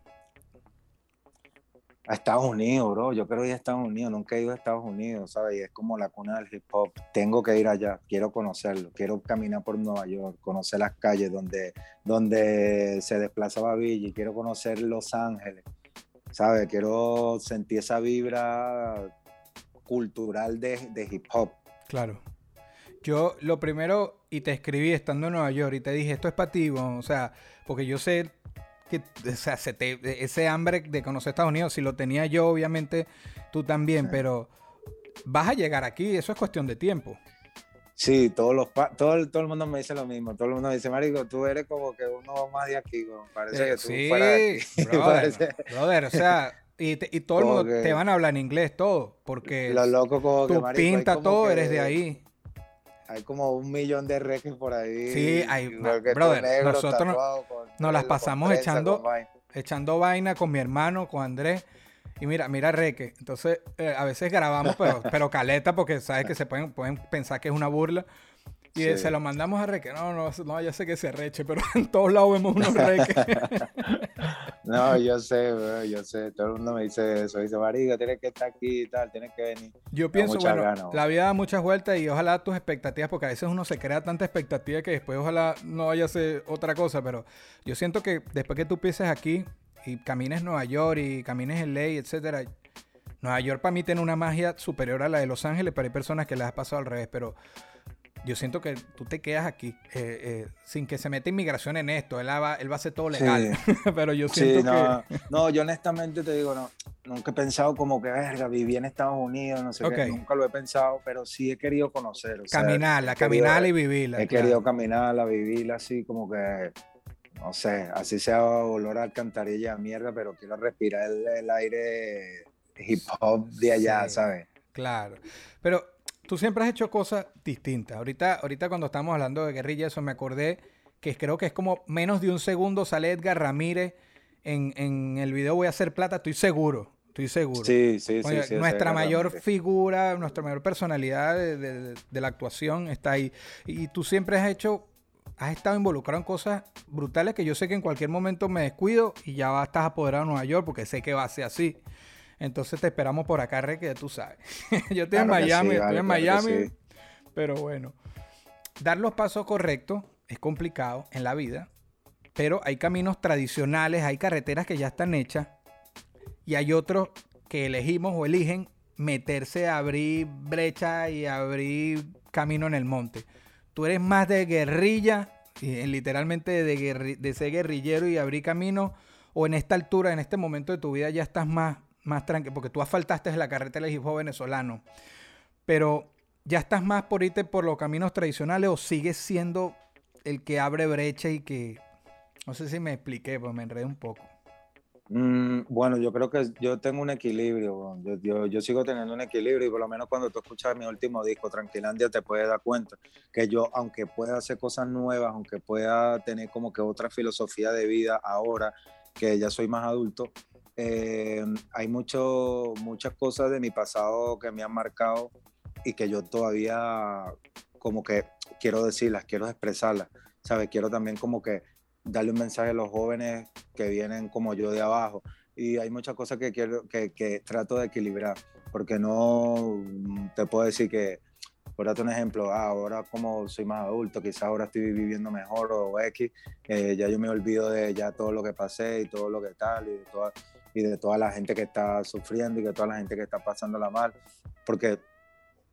A Estados Unidos, bro. Yo quiero ir a Estados Unidos. Nunca he ido a Estados Unidos, ¿sabes? Y es como la cuna del hip hop. Tengo que ir allá. Quiero conocerlo. Quiero caminar por Nueva York, conocer las calles donde, donde se desplazaba Billy. Quiero conocer Los Ángeles, ¿sabes? Quiero sentir esa vibra cultural de, de hip hop. Claro. Yo lo primero, y te escribí estando en Nueva York, y te dije, esto es para ti, weón", o sea, porque yo sé que, o sea, se te- ese hambre de conocer Estados Unidos, si lo tenía yo, obviamente, tú también, Sí. pero vas a llegar aquí, eso es cuestión de tiempo. Sí, todos los pa- todo, el- todo el mundo me dice lo mismo. Todo el mundo me dice, Marico, tú eres como que uno más de aquí. Parece que Eh, tú sí, fueras de aquí". brother, Parece- brother, o sea, y, te- y todo el mundo que- te van a hablar en inglés, todo, porque Lo loco como que, marico, hay pinta, todo, que eres de ahí. Hay como un millón de reques por ahí. Sí, hay- brother, negro, nosotros con nos las pasamos trenza, echando- echando vaina con mi hermano, con Andrés. Y mira, mira Reque. Entonces, eh, a veces grabamos, pero, pero caleta, porque sabes que se pueden, pueden pensar que es una burla. Y Sí. se lo mandamos a Reque. No, no, no, ya sé que se reche, pero en todos lados vemos unos Reque. No, yo sé, bro, yo sé. Todo el mundo me dice eso. Dice, Marico, tienes que estar aquí y tal, tienes que venir. Yo pienso, bueno, ganas, la vida da muchas vueltas y ojalá tus expectativas, porque a veces uno se crea tanta expectativa que después ojalá no vaya a ser otra cosa, pero yo siento que después que tú pienses aquí y camines Nueva York y camines en Ley, etcétera, Nueva York para mí tiene una magia superior a la de Los Ángeles, pero hay personas que les ha pasado al revés, pero yo siento que tú te quedas aquí eh, eh, sin que se meta inmigración en esto, él va, él va a hacer todo legal, pero yo siento Sí, no, que... no, yo honestamente te digo, no, nunca he pensado como que, verga, viví en Estados Unidos, no sé Ok. qué, nunca lo he pensado, pero sí he querido conocer. o sea, Caminarla, querido- caminarla y vivirla. He claro. querido caminarla, vivirla así como que, no sé, así sea olor a alcantarilla de mierda, pero quiero respirar el, el aire hip hop de allá, Sí. ¿sabes? Claro. Pero tú siempre has hecho cosas distintas. Ahorita, ahorita cuando estamos hablando de guerrilla, eso me acordé que creo que es como menos de un segundo sale Edgar Ramírez en, en el video Voy a hacer plata, estoy seguro. Estoy seguro. Sí, sí, sí. Oye, sí, nuestra mayor figura, nuestra mayor personalidad de, de- de la actuación está ahí. Y tú siempre has hecho, has estado involucrado en cosas brutales que yo sé que en cualquier momento me descuido y ya estás apoderado de Nueva York porque sé que va a ser así. Entonces te esperamos por acá, Re, que tú sabes. yo estoy en sí, Miami, estoy vale, en claro Miami, sí. pero bueno. Dar los pasos correctos es complicado en la vida, pero hay caminos tradicionales, hay carreteras que ya están hechas y hay otros que elegimos o eligen meterse a abrir brecha y abrir camino en el monte. Tú eres más de guerrilla, eh, literalmente de, de ser guerrillero y abrir camino, o en esta altura, en este momento de tu vida ya estás más más tranquilo, porque tú asfaltaste la carretera del hip venezolano, pero ya estás más por irte por los caminos tradicionales o sigues siendo el que abre brecha y que, no sé si me expliqué, pues me enredé un poco. Mm, bueno, yo creo que yo tengo un equilibrio, yo, yo, yo, sigo teniendo un equilibrio y por lo menos cuando tú escuchas mi último disco, Tranquilandia, te puedes dar cuenta que yo, aunque pueda hacer cosas nuevas, aunque pueda tener como que otra filosofía de vida ahora, que ya soy más adulto, eh, hay mucho, muchas cosas de mi pasado que me han marcado y que yo todavía como que quiero decirlas, quiero expresarlas, ¿sabes? Quiero también como que darle un mensaje a los jóvenes que vienen como yo de abajo. Y hay muchas cosas que quiero, que, que trato de equilibrar, porque no te puedo decir que, por darte un ejemplo, ah, ahora como soy más adulto, quizás ahora estoy viviendo mejor o X, eh, ya yo me olvido de ya todo lo que pasé y todo lo que tal, y y de toda la gente que está sufriendo y de toda la gente que está pasándola mal, porque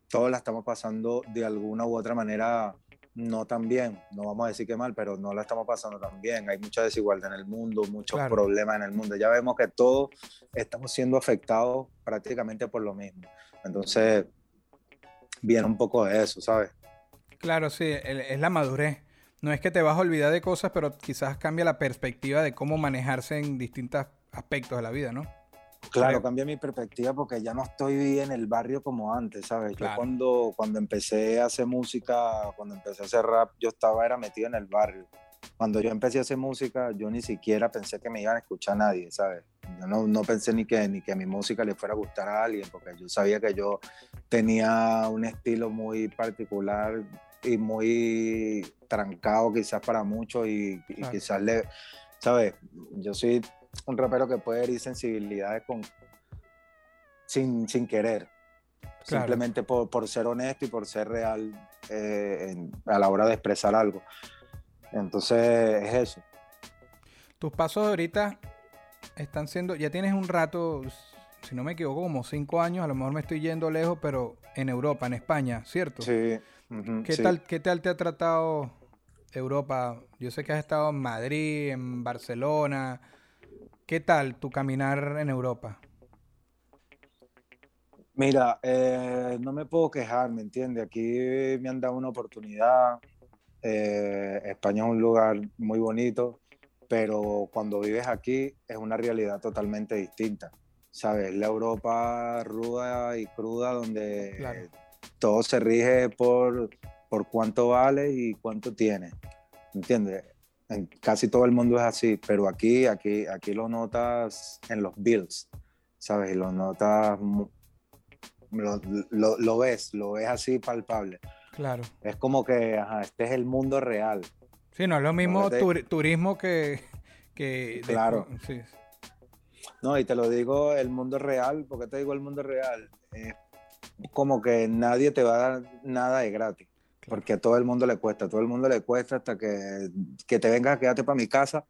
todos la estamos pasando de alguna u otra manera no tan bien, no vamos a decir que mal, pero no la estamos pasando tan bien. Hay mucha desigualdad en el mundo, muchos problemas en el mundo. Ya vemos que todos estamos siendo afectados prácticamente por lo mismo. Entonces, viene un poco de eso, ¿sabes? Claro, sí, es la madurez. No es que te vas a olvidar de cosas, pero quizás cambia la perspectiva de cómo manejarse en distintos aspectos de la vida, ¿no? Claro, cambia mi perspectiva porque ya no estoy en el barrio como antes, ¿sabes? Yo cuando, cuando empecé a hacer música, cuando empecé a hacer rap, yo estaba era metido en el barrio. Cuando yo empecé a hacer música, yo ni siquiera pensé que me iban a escuchar nadie, ¿sabes? Yo no, no pensé ni que, ni que mi música le fuera a gustar a alguien, porque yo sabía que yo tenía un estilo muy particular y muy trancado quizás para muchos y, y quizás le, ¿sabes? Yo soy un rapero que puede herir sensibilidades con, sin, sin querer. Simplemente por, por, ser honesto y por ser real eh, a la hora de expresar algo. Entonces es eso. Tus pasos ahorita están siendo, ya tienes un rato, si no me equivoco, como cinco años, a lo mejor me estoy yendo lejos, pero en Europa, en España, ¿cierto? Sí. ¿Qué, Tal, ¿Qué tal te ha tratado Europa? Yo sé que has estado en Madrid, en Barcelona, ¿Qué tal tu caminar en Europa? Mira, eh, no me puedo quejar, ¿me entiendes? Aquí me han dado una oportunidad. Eh, España es un lugar muy bonito, pero cuando vives aquí es una realidad totalmente distinta. ¿Sabes? La Europa ruda y cruda donde todo se rige por, por cuánto vale y cuánto tiene. ¿Entiendes? En casi todo el mundo es así, pero aquí, aquí, aquí lo notas en los bills, ¿sabes? Y lo notas, lo, lo, ves, lo ves así palpable. Claro. Es como que, ajá, este es el mundo real. Sí, no es lo mismo turismo que... claro. Sí. No, y te lo digo el mundo real, ¿por qué te digo el mundo real? Es como que nadie te va a dar nada de gratis porque a todo el mundo le cuesta, a todo el mundo le cuesta hasta que, que te vengas a quedarte para mi casa,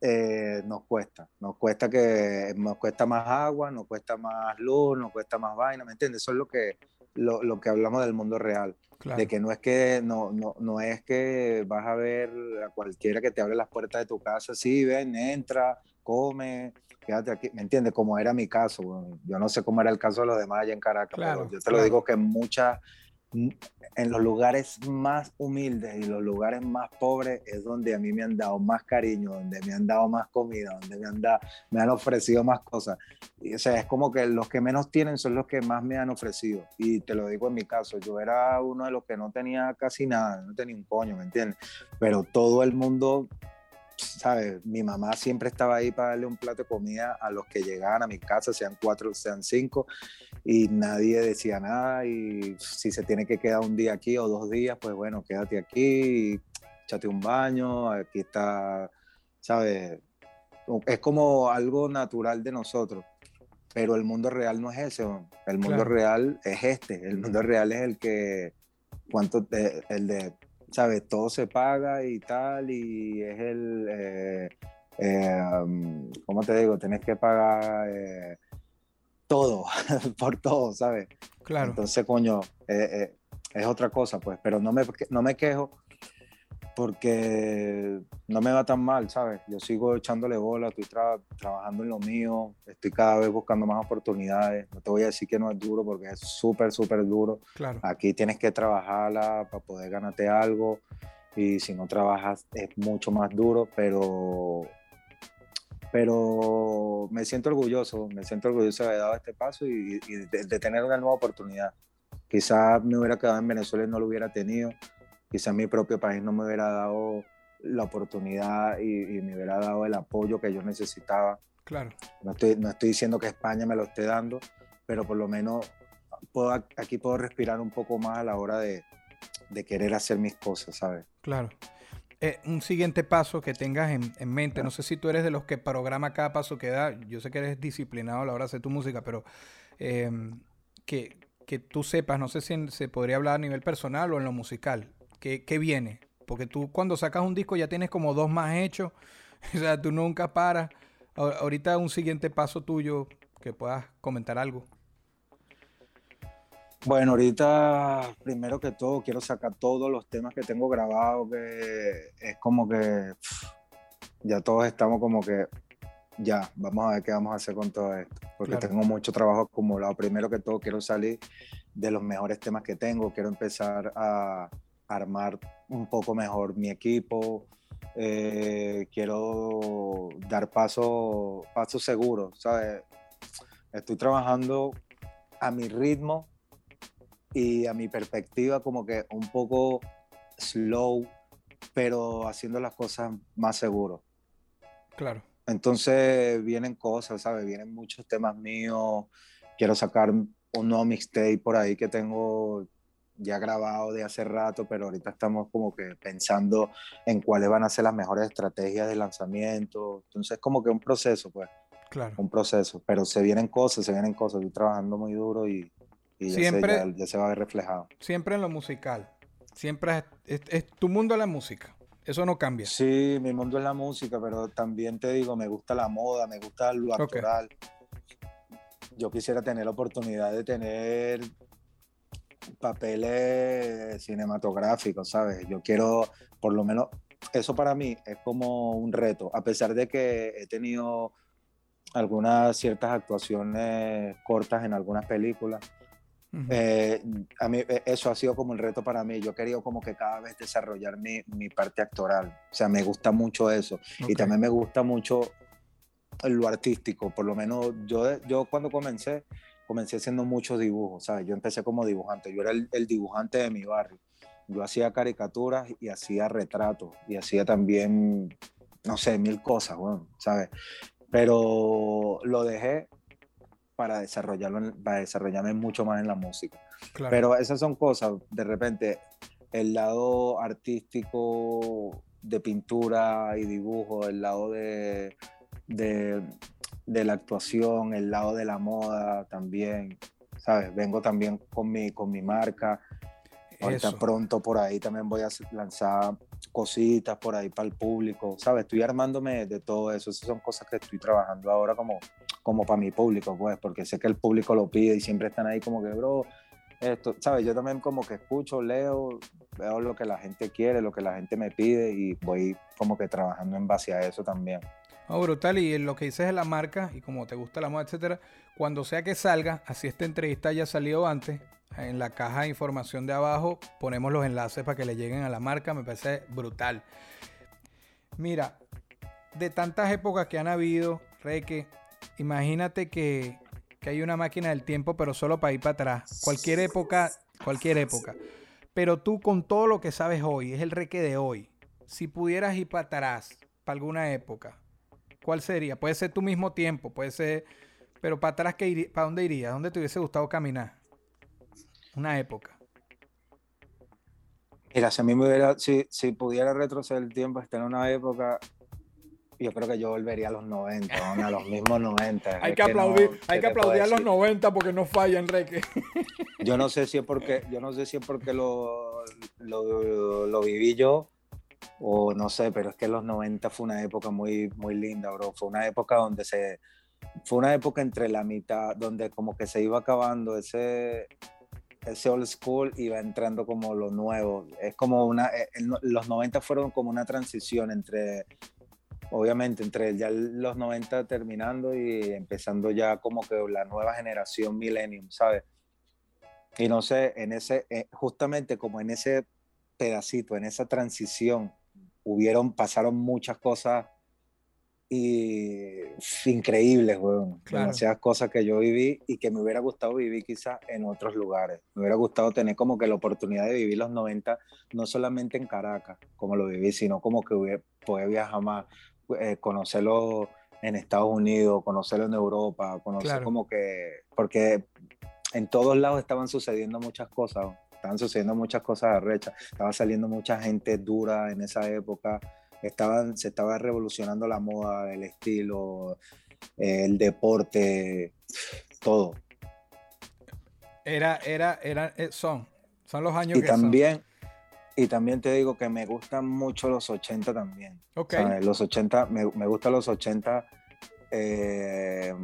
eh, nos cuesta, nos cuesta que nos cuesta más agua, nos cuesta más luz, nos cuesta más vaina, ¿me entiendes? Eso es lo que, lo, lo que hablamos del mundo real, de que no es que no, no, no, es que vas a ver a cualquiera que te abre las puertas de tu casa, sí, ven, entra, come, quédate aquí, ¿me entiendes? Como era mi caso, yo no sé cómo era el caso de los demás allá en Caracas, pero yo te lo digo que muchas en los lugares más humildes y los lugares más pobres es donde a mí me han dado más cariño, donde me han dado más comida, donde me han, dado, me han ofrecido más cosas. Y, o sea, es como que los que menos tienen son los que más me han ofrecido. Y te lo digo en mi caso, yo era uno de los que no tenía casi nada, no tenía un coño, ¿me entiendes? Pero todo el mundo ¿sabes? Mi mamá siempre estaba ahí para darle un plato de comida a los que llegaban a mi casa, sean cuatro, sean cinco, y nadie decía nada. Y si se tiene que quedar un día aquí o dos días, pues bueno, quédate aquí, échate un baño, aquí está, ¿sabes? Es como algo natural de nosotros. Pero el mundo real no es ese, el mundo real es este, el mundo real es el que, cuánto, el de ¿sabes? Todo se paga y tal, y es el, eh, eh, um, ¿cómo te digo? Tienes que pagar eh, todo, por todo, ¿sabes? Claro. Entonces, coño, es otra cosa, pues, pero no me, no me quejo porque no me va tan mal, ¿sabes? Yo sigo echándole bola, estoy tra- trabajando en lo mío, estoy cada vez buscando más oportunidades. No te voy a decir que no es duro porque es súper, súper duro. Claro. Aquí tienes que trabajarla para poder ganarte algo y si no trabajas es mucho más duro, pero, pero me siento orgulloso, me siento orgulloso de haber dado este paso y, y de, de tener una nueva oportunidad. Quizás me hubiera quedado en Venezuela y no lo hubiera tenido, quizás mi propio país no me hubiera dado la oportunidad y, y me hubiera dado el apoyo que yo necesitaba. Claro. No estoy, no estoy diciendo que España me lo esté dando, pero por lo menos puedo, aquí puedo respirar un poco más a la hora de, de querer hacer mis cosas, ¿sabes? Claro. Eh, un siguiente paso que tengas en, en mente, no sé si tú eres de los que programa cada paso que da, yo sé que eres disciplinado a la hora de hacer tu música, pero eh, que, que tú sepas, no sé si en- se podría hablar a nivel personal o en lo musical, ¿qué, qué viene? Porque tú cuando sacas un disco ya tienes como dos más hechos, o sea, tú nunca paras. Ahor- Ahorita un siguiente paso tuyo que puedas comentar algo. Bueno, ahorita, primero que todo, quiero sacar todos los temas que tengo grabados, que es como que pff, ya todos estamos como que, ya, vamos a ver qué vamos a hacer con todo esto, porque Claro. tengo mucho trabajo acumulado. Primero que todo, quiero salir de los mejores temas que tengo, quiero empezar a armar un poco mejor mi equipo, eh, quiero dar paso, paso seguro, ¿sabes? Estoy trabajando a mi ritmo y a mi perspectiva como que un poco slow, pero haciendo las cosas más seguro. Claro. Entonces vienen cosas, ¿sabes? Vienen muchos temas míos. Quiero sacar un nuevo mixtape por ahí que tengo ya grabado de hace rato, pero ahorita estamos como que pensando en cuáles van a ser las mejores estrategias de lanzamiento. Entonces como que un proceso, pues, Claro. un proceso. Pero se vienen cosas, se vienen cosas. Estoy trabajando muy duro y, y ya, Siempre- se, ya, ya se va a ver reflejado. Siempre en lo musical. Siempre es, es- es tu mundo la música. Eso no cambia. Sí, mi mundo es la música, pero también te digo, me gusta la moda, me gusta lo actoral. Yo quisiera tener la oportunidad de tener papeles cinematográficos, ¿sabes? Yo quiero, por lo menos, eso para mí es como un reto, a pesar de que he tenido algunas ciertas actuaciones cortas en algunas películas. Eh, a mí eh, eso ha sido como el reto para mí. Yo he querido como que cada vez desarrollar mi, mi parte actoral. O sea, me gusta mucho eso. Y también me gusta mucho lo artístico. Por lo menos yo, yo cuando comencé, comencé haciendo muchos dibujos. ¿sabes? Yo empecé como dibujante. Yo era el, el dibujante de mi barrio. Yo hacía caricaturas y hacía retratos. Y hacía también, no sé, mil cosas, bueno, ¿sabes? Pero lo dejé para desarrollarlo, para desarrollarme mucho más en la música. Claro. Pero esas son cosas, de repente, el lado artístico de pintura y dibujo, el lado de, de, de la actuación, el lado de la moda también, ¿sabes? Vengo también con mi, con mi marca. Ahorita Eso. pronto por ahí también voy a lanzar cositas por ahí para el público, ¿sabes? Estoy armándome de todo eso. Esas son cosas que estoy trabajando ahora como, como para mi público, pues, porque sé que el público lo pide y siempre están ahí como que, bro, esto, ¿sabes? Yo también como que escucho, leo, veo lo que la gente quiere, lo que la gente me pide y voy como que trabajando en base a eso también. No, brutal. Y lo que dices de la marca y como te gusta la moda, etcétera, cuando sea que salga, así esta entrevista haya salido antes, en la caja de información de abajo ponemos los enlaces para que le lleguen a la marca. Me parece brutal. Mira, de tantas épocas que han habido, Reque, imagínate que, que hay una máquina del tiempo, pero solo para ir para atrás. Cualquier época, cualquier época. Pero tú con todo lo que sabes hoy, es el Reque de hoy. Si pudieras ir para atrás, para alguna época, ¿cuál sería? Puede ser tu mismo tiempo, puede ser, pero para atrás, ¿qué ¿para dónde irías? ¿Dónde te hubiese gustado caminar? Una época. Mira, si a mí me hubiera, si, si pudiera retroceder el tiempo, estar en una época, yo creo que yo volvería a los 90, ¿no? a los mismos 90. Hay que aplaudir, ¿qué hay que aplaudir a los decir? 90 porque no falla, Enrique. Yo no sé si es porque, yo no sé si es porque lo, lo, lo viví yo o no sé, pero es que los 90 fue una época muy, muy linda, bro. Fue una época donde se, fue una época entre la mitad, donde como que se iba acabando ese, ese old school va entrando como lo nuevo. Es como una, eh, los 90 fueron como una transición entre, obviamente, entre ya los 90 terminando y empezando ya como que la nueva generación millennium, ¿sabes? Y no sé, en ese, eh, justamente como en ese pedacito, en esa transición, hubieron, pasaron muchas cosas y increíbles, weón. Claro. Demasiadas cosas que yo viví y que me hubiera gustado vivir quizás en otros lugares. Me hubiera gustado tener como que la oportunidad de vivir los 90, no solamente en Caracas, como lo viví, sino como que hubiera, poder viajar más, eh, conocerlo en Estados Unidos, conocerlo en Europa, conocer Claro. como que, porque en todos lados estaban sucediendo muchas cosas. Estaban sucediendo muchas cosas arrechas, estaba saliendo mucha gente dura en esa época, estaban, se estaba revolucionando la moda, el estilo, el deporte, todo. Era, era, era, eh, son. Son los años Y que son. también, y también te digo que me gustan mucho los 80 también. Los 80, me, me gustan los 80. eh,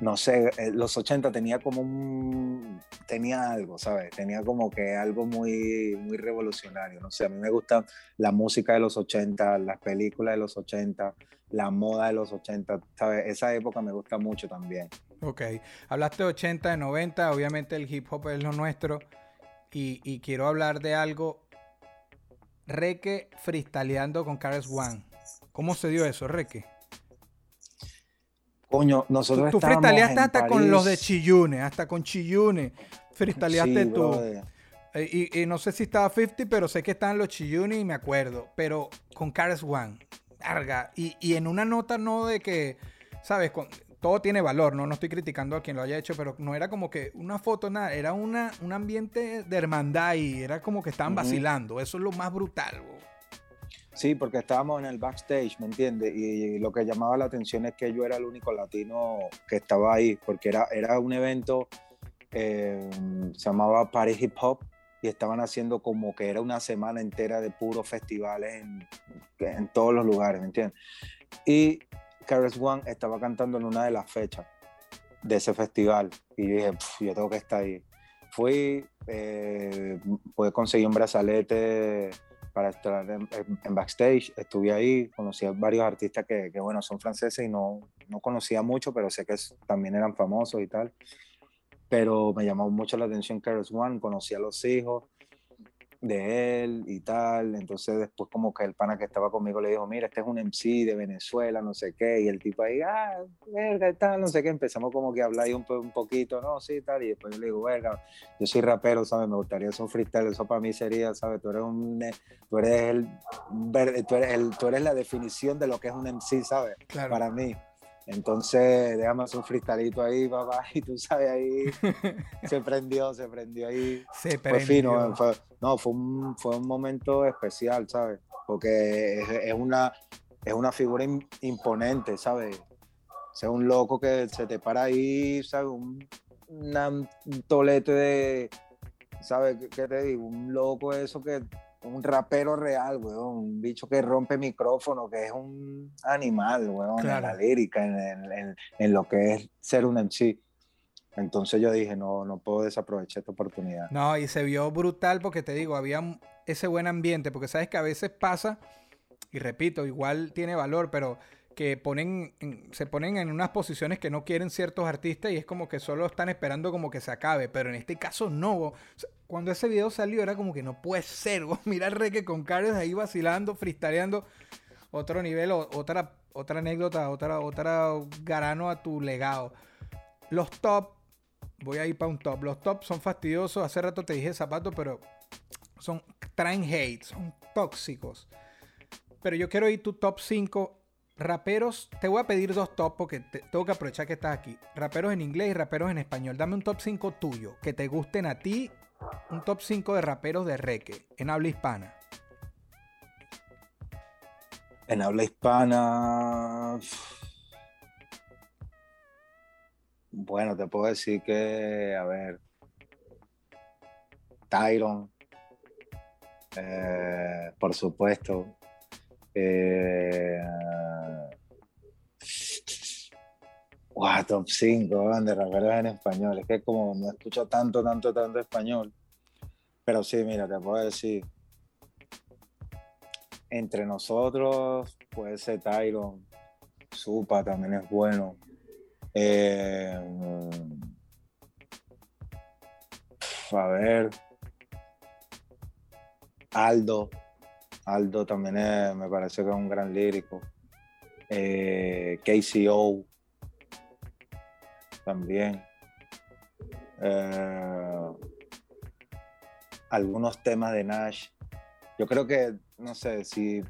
no sé, eh, los 80 tenía como un. Tenía algo, ¿sabes? Tenía como que algo muy, muy revolucionario. No sé, a mí me gusta la música de los 80, las películas de los 80, la moda de los 80, ¿sabes? Esa época me gusta mucho también. Ok. Hablaste de 80, de 90. Obviamente el hip hop es lo nuestro. Y, quiero hablar de algo. Reque freestyleando con Cares One. ¿Cómo se dio eso, Reque? Coño, Tú, nosotros tú estábamos freestyleaste en hasta con los de. Chiyune. Hasta con Chiyune. Freestyleaste Sí, tú. Eh, Y, y no sé si estaba 50, pero sé que estaban los Chiyuni y me acuerdo. Pero con Cares One. Larga. Y, y en una nota no de que, ¿sabes? Con- todo tiene valor, ¿no? No estoy criticando a quien lo haya hecho, pero no era como que una foto, nada. Era una, un ambiente de hermandad y era como que estaban vacilando. Eso es lo más brutal, bo. Sí, porque estábamos en el backstage, ¿me entiendes? Y lo que llamaba la atención es que yo era el único latino que estaba ahí, porque era, era un evento, eh, se llamaba Paris Hip Hop, y estaban haciendo como que era una semana entera de puros festivales en, todos los lugares, ¿me entiendes? Y Carlos One estaba cantando en una de las fechas de ese festival, y yo dije, "Pf, yo tengo que estar ahí. Fui, eh, pude conseguir un brazalete para estar en, en- backstage. Estuve ahí, conocí a varios artistas que, que, bueno, son franceses y no, no conocía mucho, pero sé que también eran famosos y tal. Pero me llamó mucho la atención Carlos One, conocí a los hijos de él y tal. Entonces después como que el pana que estaba conmigo le dijo, mira, este es un MC de Venezuela, no sé qué. Y el tipo ahí, ah, verga y tal, no sé qué. Empezamos como que a hablar ahí un, un poquito, no, sí, tal. Y después yo le digo, verga, yo soy rapero, ¿sabes? Me gustaría hacer un freestyle, eso para mí sería, ¿sabes? Tú eres un, tú eres el, tú eres el, tú eres la definición de lo que es un MC, ¿sabes? Claro. Para mí. Entonces, déjame hacer un freestalito ahí, papá, y tú sabes, ahí se prendió, se prendió ahí. Se Fue fino, prendió. eh, fue- no, fue un, fue un momento especial, ¿sabes? Porque es, es una, es una figura im- imponente, ¿sabes? O sea, un loco que se te para ahí, ¿sabes? Un, una- un tolete de, ¿sabes? ¿Qué, qué te digo? Un loco eso que, un rapero real, weón, un bicho que rompe micrófono, que es un animal, weón, en Claro. la lírica, en, en- en- en lo que es ser un MC. Entonces yo dije, no, no puedo desaprovechar esta oportunidad. No, y se vio brutal porque te digo, había ese buen ambiente, porque sabes que a veces pasa, y repito, igual tiene valor, pero que ponen, en- se ponen en unas posiciones que no quieren ciertos artistas y es como que solo están esperando como que se acabe, pero en este caso no. O sea, cuando ese video salió era como que no puede ser, bo. mira Reque con Carlos ahí vacilando, freestyleando, otro nivel, otra, otra anécdota, otra, otra garano a tu legado. Los top, voy a ir para un top. Los top son fastidiosos. Hace rato te dije zapatos, pero son traen hate, son tóxicos. Pero yo quiero ir tu top 5 raperos. Te voy a pedir dos top porque te- tengo que aprovechar que estás aquí. Raperos en inglés y raperos en español. Dame un top 5 tuyo que te gusten a ti. Un top 5 de raperos de reque en habla hispana. En habla hispana. Bueno, te puedo decir que, a ver, Tyron, eh, por supuesto. Eh, Wow, top 5 de raperos en español. Es que como no escucho tanto, tanto, tanto español. Pero sí, mira, te puedo decir. Entre nosotros puede ser Tyron. Supa también es bueno. Eh, a ver. Aldo. Aldo también es- me parece que es un gran lírico. Eh, KCO también. Eh, algunos temas de Nash. Yo creo que, no sé, si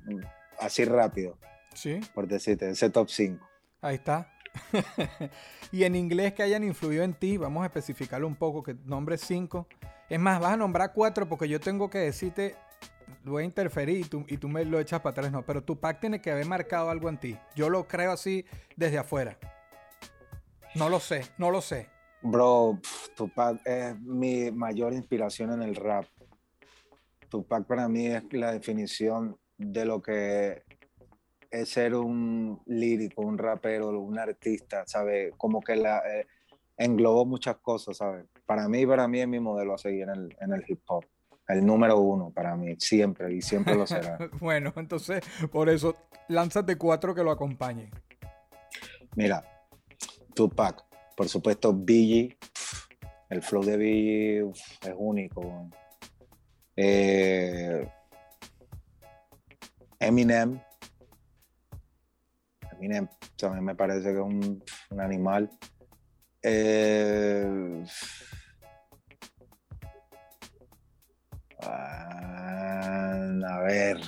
así rápido, Sí, por decirte, ese top 5. ahí está. y en inglés que hayan influido en ti, vamos a especificarlo un poco, que nombre 5. Es más, vas a nombrar 4 porque yo tengo que decirte, voy a interferir y tú, y tú me lo echas para atrás, no, pero Tupac tiene que haber marcado algo en ti. Yo lo creo así desde afuera. No lo sé, no lo sé. Bro, Tupac es mi mayor inspiración en el rap. Tupac para mí es la definición de lo que es ser un lírico, un rapero, un artista, ¿sabes? Como que la, eh, englobó muchas cosas, ¿sabes? Para mí, para mí es mi modelo a seguir en el, en el hip hop. El número uno para mí, siempre y siempre lo será. bueno, entonces, por eso, lánzate cuatro que lo acompañen. Mira, Tupac, por supuesto, Biggie, el flow de Biggie es único. Eh, Eminem, Eminem también me parece que es un, un animal. Eh, ah, a ver,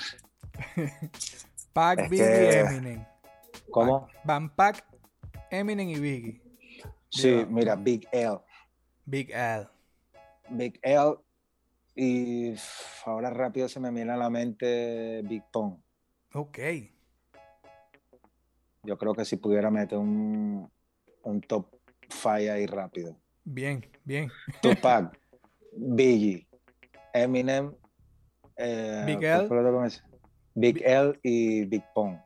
Pac, Es Biggie, que- Eminem. ¿cómo? Van Pac, Eminem y Biggie. Sí, mira, Big L. Big L. Big L y ahora rápido se me viene a la mente Big Pong. Ok. Yo creo que si pudiera meter un, un top 5 ahí rápido. Bien, bien. Tupac, Biggie, Eminem, eh, Big ¿cuál L. Big L y Big Pong.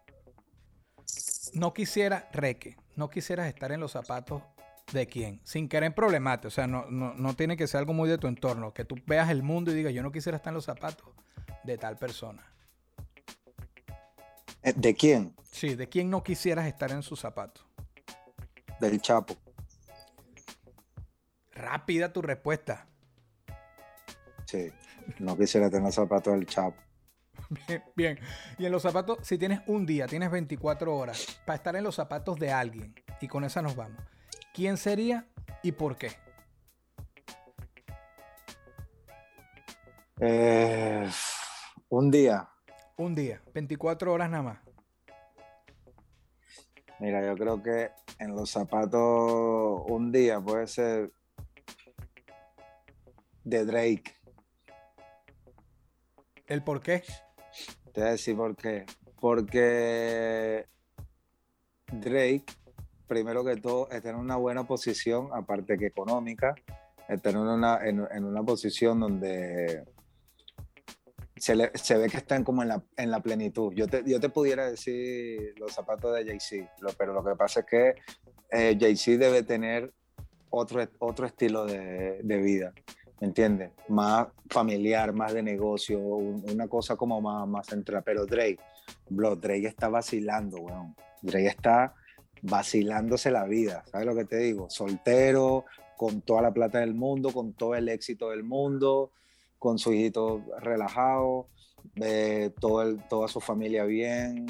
No quisiera, Reque, no quisieras estar en los zapatos de quién, sin querer problemarte. O sea, no, no, no tiene que ser algo muy de tu entorno. Que tú veas el mundo y digas, yo no quisiera estar en los zapatos de tal persona. Eh, ¿De quién? Sí, de quién no quisieras estar en sus zapatos. Del Chapo. Rápida tu respuesta. Sí. No quisiera tener zapatos del Chapo. Bien, bien. Y en los zapatos, si tienes un día, tienes 24 horas para estar en los zapatos de alguien, y con esa nos vamos. ¿Quién sería y por qué? Eh, un día. Un día, 24 horas nada más. Mira, yo creo que en los zapatos un día puede ser de Drake. ¿El por qué? Te voy a decir por qué. Porque Drake, primero que todo, está en una buena posición, aparte que económica, está en una, en, una posición donde se, se ve que están como en la, en la plenitud. Yo te, yo te pudiera decir los zapatos de Jay-Z, pero lo que pasa es que eh, Jay-Z debe tener otro, otro estilo de, de vida. ¿Me entiendes? Más familiar, más de negocio, un- una cosa como más, más central. Pero Drake, bro, Drake está vacilando, weón. Drake está vacilándose la vida, ¿sabes lo que te digo? Soltero, con toda la plata del mundo, con todo el éxito del mundo, con su hijito relajado, eh, todo el- toda su familia bien,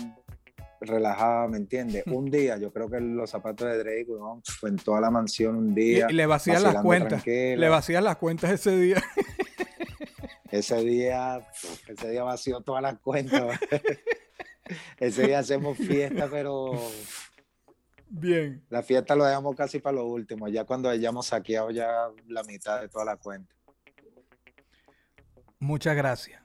relajada, ¿me entiendes? Un día, yo creo que los zapatos de Drake, weón, fue en toda la mansión un día. y le vacías las cuentas. tranquila. Le vacías las cuentas ese día. Ese día, ese día vació todas las cuentas. ese día hacemos fiesta, pero Bien. la fiesta lo dejamos casi para lo último, ya cuando hayamos saqueado ya la mitad de toda la cuenta. Muchas gracias.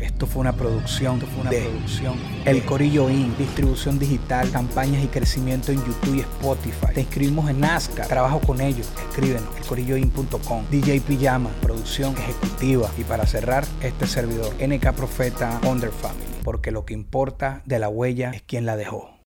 Esto fue una producción, fue una producción. El Corillo Inc. Distribución digital, campañas y crecimiento en YouTube y Spotify. Te inscribimos en Nazca. Trabajo con ellos. Escríbenos. Elcorilloin.com. DJ Pijama. Producción ejecutiva. Y para cerrar, este servidor. NK Profeta Under Family. Porque lo que importa de la huella es quien la dejó.